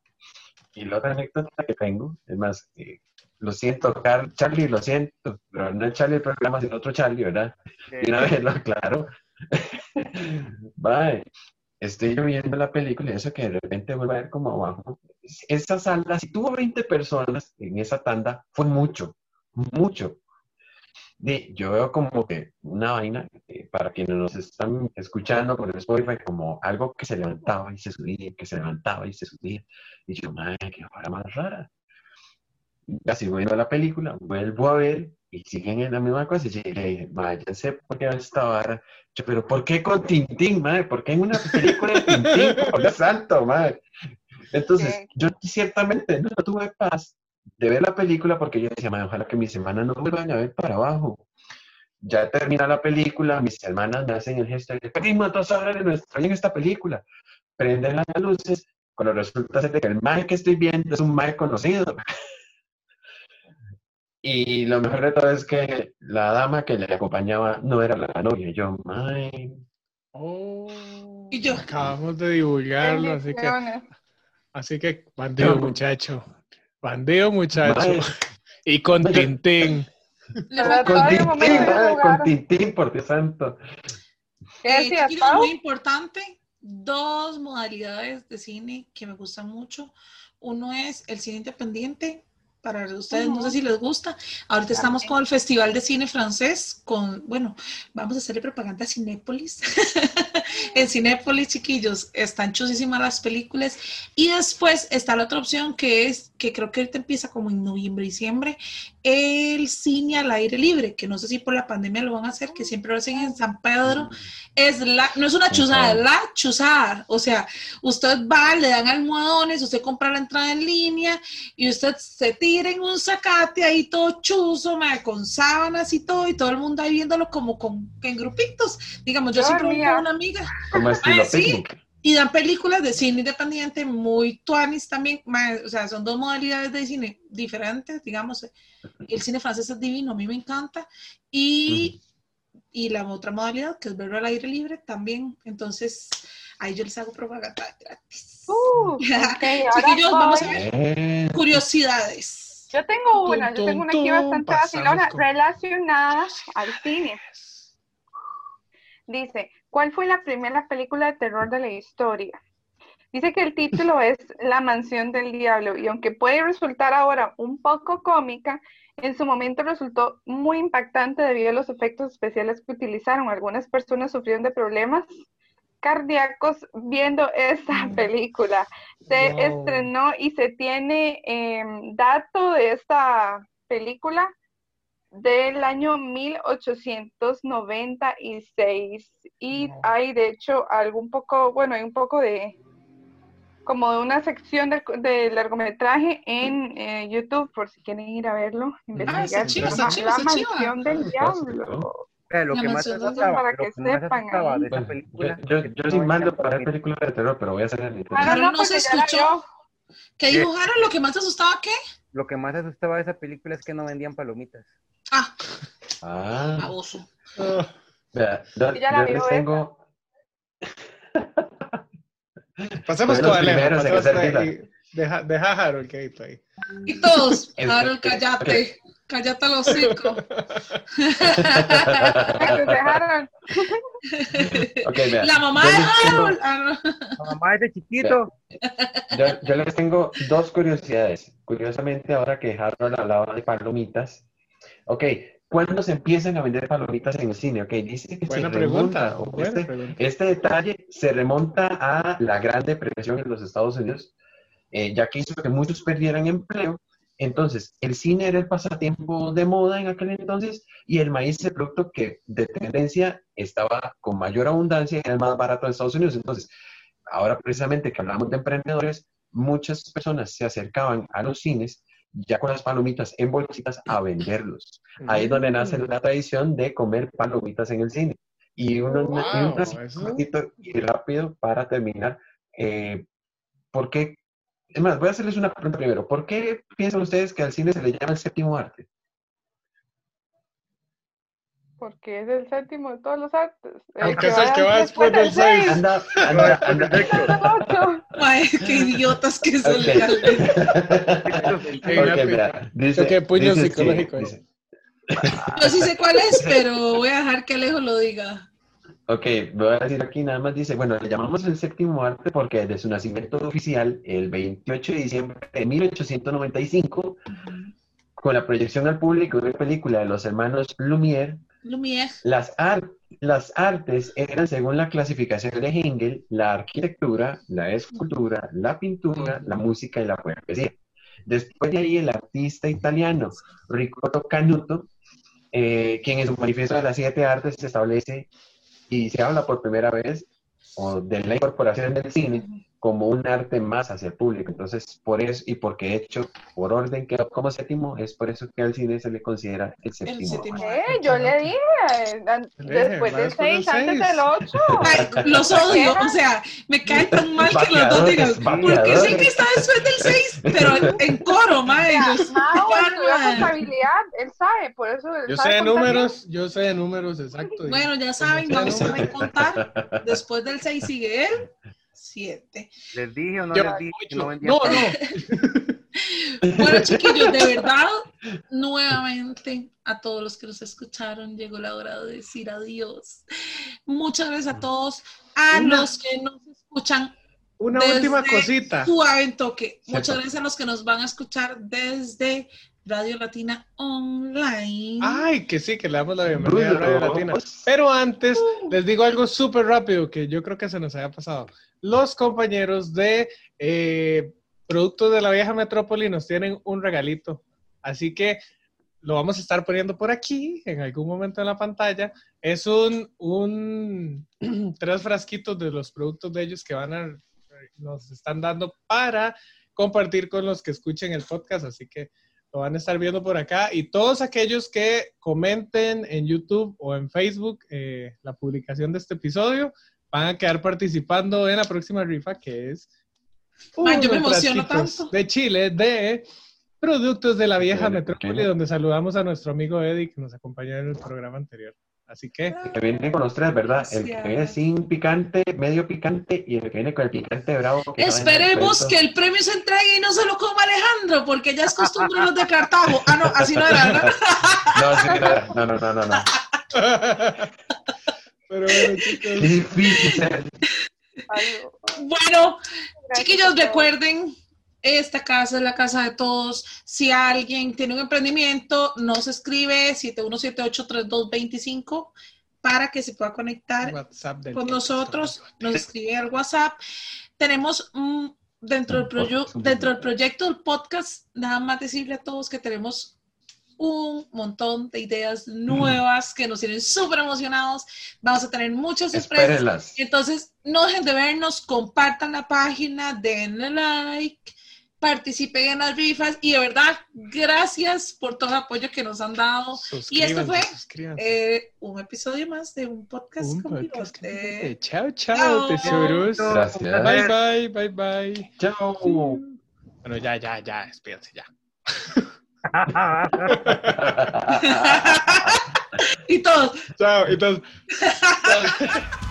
Speaker 4: Y la otra anécdota que tengo, es más, eh, lo siento, Car- Charlie, lo siento, pero no es Charlie el programa, sino otro Charlie, ¿verdad?
Speaker 3: Eh,
Speaker 4: Y una vez lo aclaro. Bye. Estoy yo viendo la película y eso que de repente vuelve a ver como abajo. Esa sala, si tuvo 20 personas en esa tanda, fue mucho, mucho. Yo veo como que una vaina, eh, para quienes nos están escuchando por el Spotify, como algo que se levantaba y se subía, que se levantaba y se subía. Y yo, madre, qué hora más rara. Así viendo la película, vuelvo a ver y siguen en la misma cosa. Y yo le dije, madre, ya sé por qué esta vara. Yo, pero ¿por qué con Tintín, madre? ¿Por qué en una película de Tintín? Por santo, madre. Entonces, yo ciertamente no tuve paz de ver la película porque yo decía, madre, ojalá que mis hermanas no vuelvan a ver para abajo. Ya termina la película, mis hermanas me hacen el gesto de perdimos dos horas de nuestra vida en esta película. Prenden las luces, cuando resulta ser de que el mae que estoy viendo es un mae conocido. Y lo mejor de todo es que la dama que le acompañaba no era la novia. Yo, mae,
Speaker 6: Oh,
Speaker 5: Y yo-
Speaker 6: Acabamos de divulgarlo, así que, así que bandido
Speaker 4: No.
Speaker 6: muchacho. Bandido muchacho. Y con Tintín.
Speaker 4: Con Tintín, con Tintín, por Dios santo.
Speaker 2: ¿Qué
Speaker 5: Eh,
Speaker 2: Pau?
Speaker 5: muy importante, dos modalidades de cine que me gustan mucho. Uno es el cine independiente. Para ustedes, no sé si les gusta. Ahorita estamos con el Festival de Cine Francés, con, bueno, vamos a hacerle propaganda a Cinépolis. en Cinépolis, chiquillos, están chusísimas las películas. Y después está la otra opción que es, que creo que ahorita empieza como en noviembre, diciembre, el cine al aire libre, que no sé si por la pandemia lo van a hacer, que siempre lo hacen en San Pedro. Es la, no es una chuzada, es la chuzada. O sea, usted va, le dan almohadones, usted compra la entrada en línea y usted se tira en un zacate ahí todo chuzo, mae, con sábanas y todo, y todo el mundo ahí viéndolo como con, en grupitos. Digamos, yo siempre voy con una amiga
Speaker 4: Como estilo
Speaker 5: sí. y dan películas de cine independiente muy tuanis también, mae, o sea, son dos modalidades de cine diferentes, digamos. El cine francés es divino, a mí me encanta. Y, y la otra modalidad, que es verlo al aire libre, también. Entonces, ahí yo les hago propaganda gratis.
Speaker 2: Uh,
Speaker 5: Chiquillos, vamos a ver.
Speaker 4: Eh,
Speaker 5: Curiosidades.
Speaker 2: Yo tengo una, yo tengo una aquí
Speaker 6: tum,
Speaker 2: bastante vacilona
Speaker 6: con-
Speaker 2: relacionada al cine. Dice, ¿cuál fue la primera película de terror de la historia? Dice que el título es La mansión del diablo y aunque puede resultar ahora un poco cómica, en su momento resultó muy impactante debido a los efectos especiales que utilizaron. Algunas personas sufrieron de problemas cardíacos viendo esta película. Se
Speaker 6: Wow.
Speaker 2: estrenó y se tiene em, dato de esta película del año 1896 y
Speaker 6: Wow.
Speaker 2: hay de hecho algún poco, bueno, hay un poco de como de una sección del, del largometraje en eh, YouTube por si quieren ir a verlo, investigar.
Speaker 5: chiva,
Speaker 2: llama
Speaker 5: chiva,
Speaker 2: La
Speaker 5: chiva.
Speaker 2: mansión del
Speaker 4: Fantástico.
Speaker 2: diablo.
Speaker 3: Lo que más asustaba,
Speaker 2: para que sepan
Speaker 3: de esa
Speaker 4: Bueno,
Speaker 3: película.
Speaker 4: yo, yo, yo malo
Speaker 3: venían
Speaker 4: para ver películas de terror, pero voy a hacer el intento.
Speaker 5: Pero
Speaker 2: no,
Speaker 5: no se escuchó. ¿Qué dibujaron? ¿Lo que más te asustaba qué?
Speaker 3: Lo que más asustaba de esa película es que no vendían palomitas.
Speaker 5: Ah,
Speaker 4: Ah,
Speaker 5: baboso.
Speaker 6: Ah,
Speaker 4: vea, yo,
Speaker 2: Ya la
Speaker 4: yo les tengo.
Speaker 6: Pasemos con
Speaker 4: en
Speaker 6: pasemos Deja, deja a Harold que ahí.
Speaker 5: Y todos, Harold, cállate, cállate los cinco.
Speaker 2: Ay, se dejaron.
Speaker 4: Ok, vea,
Speaker 5: La mamá de Harold. ah.
Speaker 3: La mamá es de chiquito.
Speaker 4: Yo, yo les tengo dos curiosidades. Curiosamente, ahora que Harold hablaba de palomitas. Ok, ¿cuándo se empiezan a vender palomitas en el cine? Ok, dice que
Speaker 6: Buena
Speaker 4: se
Speaker 6: pregunta.
Speaker 4: remonta, o
Speaker 6: buena
Speaker 4: este,
Speaker 6: pregunta.
Speaker 4: este detalle se remonta a la Gran Depresión en los Estados Unidos, eh, ya que hizo que muchos perdieran empleo. Entonces, el cine era el pasatiempo de moda en aquel entonces y el maíz es el producto que de tendencia estaba con mayor abundancia y era el más barato de Estados Unidos. Entonces, ahora precisamente que hablamos de emprendedores, muchas personas se acercaban a los cines ya con las palomitas en bolsitas a venderlos. Ahí es donde nace la tradición de comer palomitas en el cine. Y uno, un
Speaker 6: Wow, eso-
Speaker 4: ratito y rápido para terminar. Eh, ¿Por qué? Es más, voy a hacerles una pregunta primero. ¿Por qué piensan ustedes que al cine se le llama el séptimo arte?
Speaker 2: Porque es el séptimo de todos los artes.
Speaker 6: Porque es el que va después del seis.
Speaker 4: Anda, anda, anda.
Speaker 5: Qué idiotas que son.
Speaker 4: Ok.
Speaker 6: Ey,
Speaker 4: Ok,
Speaker 6: Napi,
Speaker 4: mira, dice,
Speaker 6: qué puño
Speaker 4: dice, sí,
Speaker 6: psicológico
Speaker 4: dice,
Speaker 5: Yo sí sé cuál es, pero voy a dejar que Alejo lo diga.
Speaker 4: Ok, voy a decir aquí nada más, dice, bueno, le llamamos el séptimo arte porque desde su nacimiento oficial, el 28 de diciembre de 1895, con la proyección al público de una película de los hermanos Lumière,
Speaker 5: Lumière.
Speaker 4: las, ar- las artes eran, según la clasificación de Hegel, la arquitectura, la escultura, la pintura, la música y la poesía. Después de ahí, el artista italiano Ricotto Canuto, eh, quien en su manifiesto de las siete artes establece y se habla por primera vez o de la incorporación del cine como un arte más hacia el público. Entonces, por eso, y porque de hecho, por orden quedó como séptimo, es por eso que al cine se le considera el séptimo.
Speaker 5: séptimo.
Speaker 2: Eh, yo le dije, eh, después del
Speaker 6: después del
Speaker 2: 6, antes del 8.
Speaker 5: Ay, los odio, o sea, me cae tan mal que los dos digan, porque sé que está después del 6, pero en, en coro, mae.
Speaker 2: Ya,
Speaker 5: yo-
Speaker 2: Mao contabilidad, él sabe, por eso él
Speaker 6: Yo
Speaker 2: sabe
Speaker 6: sé de números, yo sé de números, exacto.
Speaker 5: Bueno, ya saben, no saben contar. Después del 6 sigue él, 7.
Speaker 3: ¿Les dije o no
Speaker 6: Yo-
Speaker 3: les dije que no vendían
Speaker 6: No, no.
Speaker 5: Bueno, chiquillos, de verdad, nuevamente a todos los que nos escucharon, llegó la hora de decir adiós. Muchas gracias a todos, a
Speaker 6: Una-
Speaker 5: los que nos escuchan
Speaker 6: Una
Speaker 5: Desde
Speaker 6: última cosita.
Speaker 5: suave en toque. Muchas
Speaker 4: Cierto.
Speaker 5: gracias a los que nos van a escuchar desde Radio Latina Online.
Speaker 6: Ay, que sí, que le damos la bienvenida a Radio Latina. Pero antes, les digo algo súper rápido que yo creo que se nos había pasado. Los compañeros de eh, Productos de la Vieja Metrópoli nos tienen un regalito. Así que lo vamos a estar poniendo por aquí en algún momento en la pantalla. Es un, tres frasquitos de los productos de ellos que van a nos están dando para compartir con los que escuchen el podcast. Así que lo van a estar viendo por acá. Y todos aquellos que comenten en YouTube o en Facebook eh, la publicación de este episodio van a quedar participando en la próxima rifa que es
Speaker 5: Ay, yo me emociono tanto.
Speaker 6: de Chile de productos de la vieja metrópoli donde saludamos a nuestro amigo Eddie que nos acompañó en el programa anterior. Así que
Speaker 4: Que vienen con los tres, ¿verdad? El que viene sin picante, medio picante y el que viene con el picante bravo. que no
Speaker 5: Esperemos
Speaker 4: viene
Speaker 5: que el premio se entregue y no se lo coma Alejandro, porque ya es costumbre los de Cartago. Ah, no, así no era, ¿verdad?
Speaker 4: No, sí, no, no, no, no, no.
Speaker 6: pero bueno chicos
Speaker 4: difícil.
Speaker 5: Bueno, chiquillos, recuerden, esta casa es la casa de todos. Si alguien tiene un emprendimiento, nos escribe 71783225 para que se pueda conectar con nosotros, nos escribe al WhatsApp. Tenemos dentro, del dentro del proyecto del podcast, nada más decirle a todos que tenemos un montón de ideas nuevas que nos tienen súper emocionados. Vamos a tener muchas sorpresas.
Speaker 4: Espérenlas.
Speaker 5: Entonces, no dejen de vernos, compartan la página, denle like, participen en las rifas y de verdad, gracias por todo el apoyo que nos han dado. Y esto fue. Eh, un episodio más de un podcast
Speaker 6: Un
Speaker 5: con
Speaker 6: podcast bigote. Chao, chao,
Speaker 5: Chao.
Speaker 6: tesoros.
Speaker 4: Gracias.
Speaker 6: Bye, bye, bye, bye.
Speaker 4: Chao.
Speaker 6: Bueno, ya, ya, ya, despídense ya.
Speaker 5: y todos.
Speaker 6: Chao, entonces.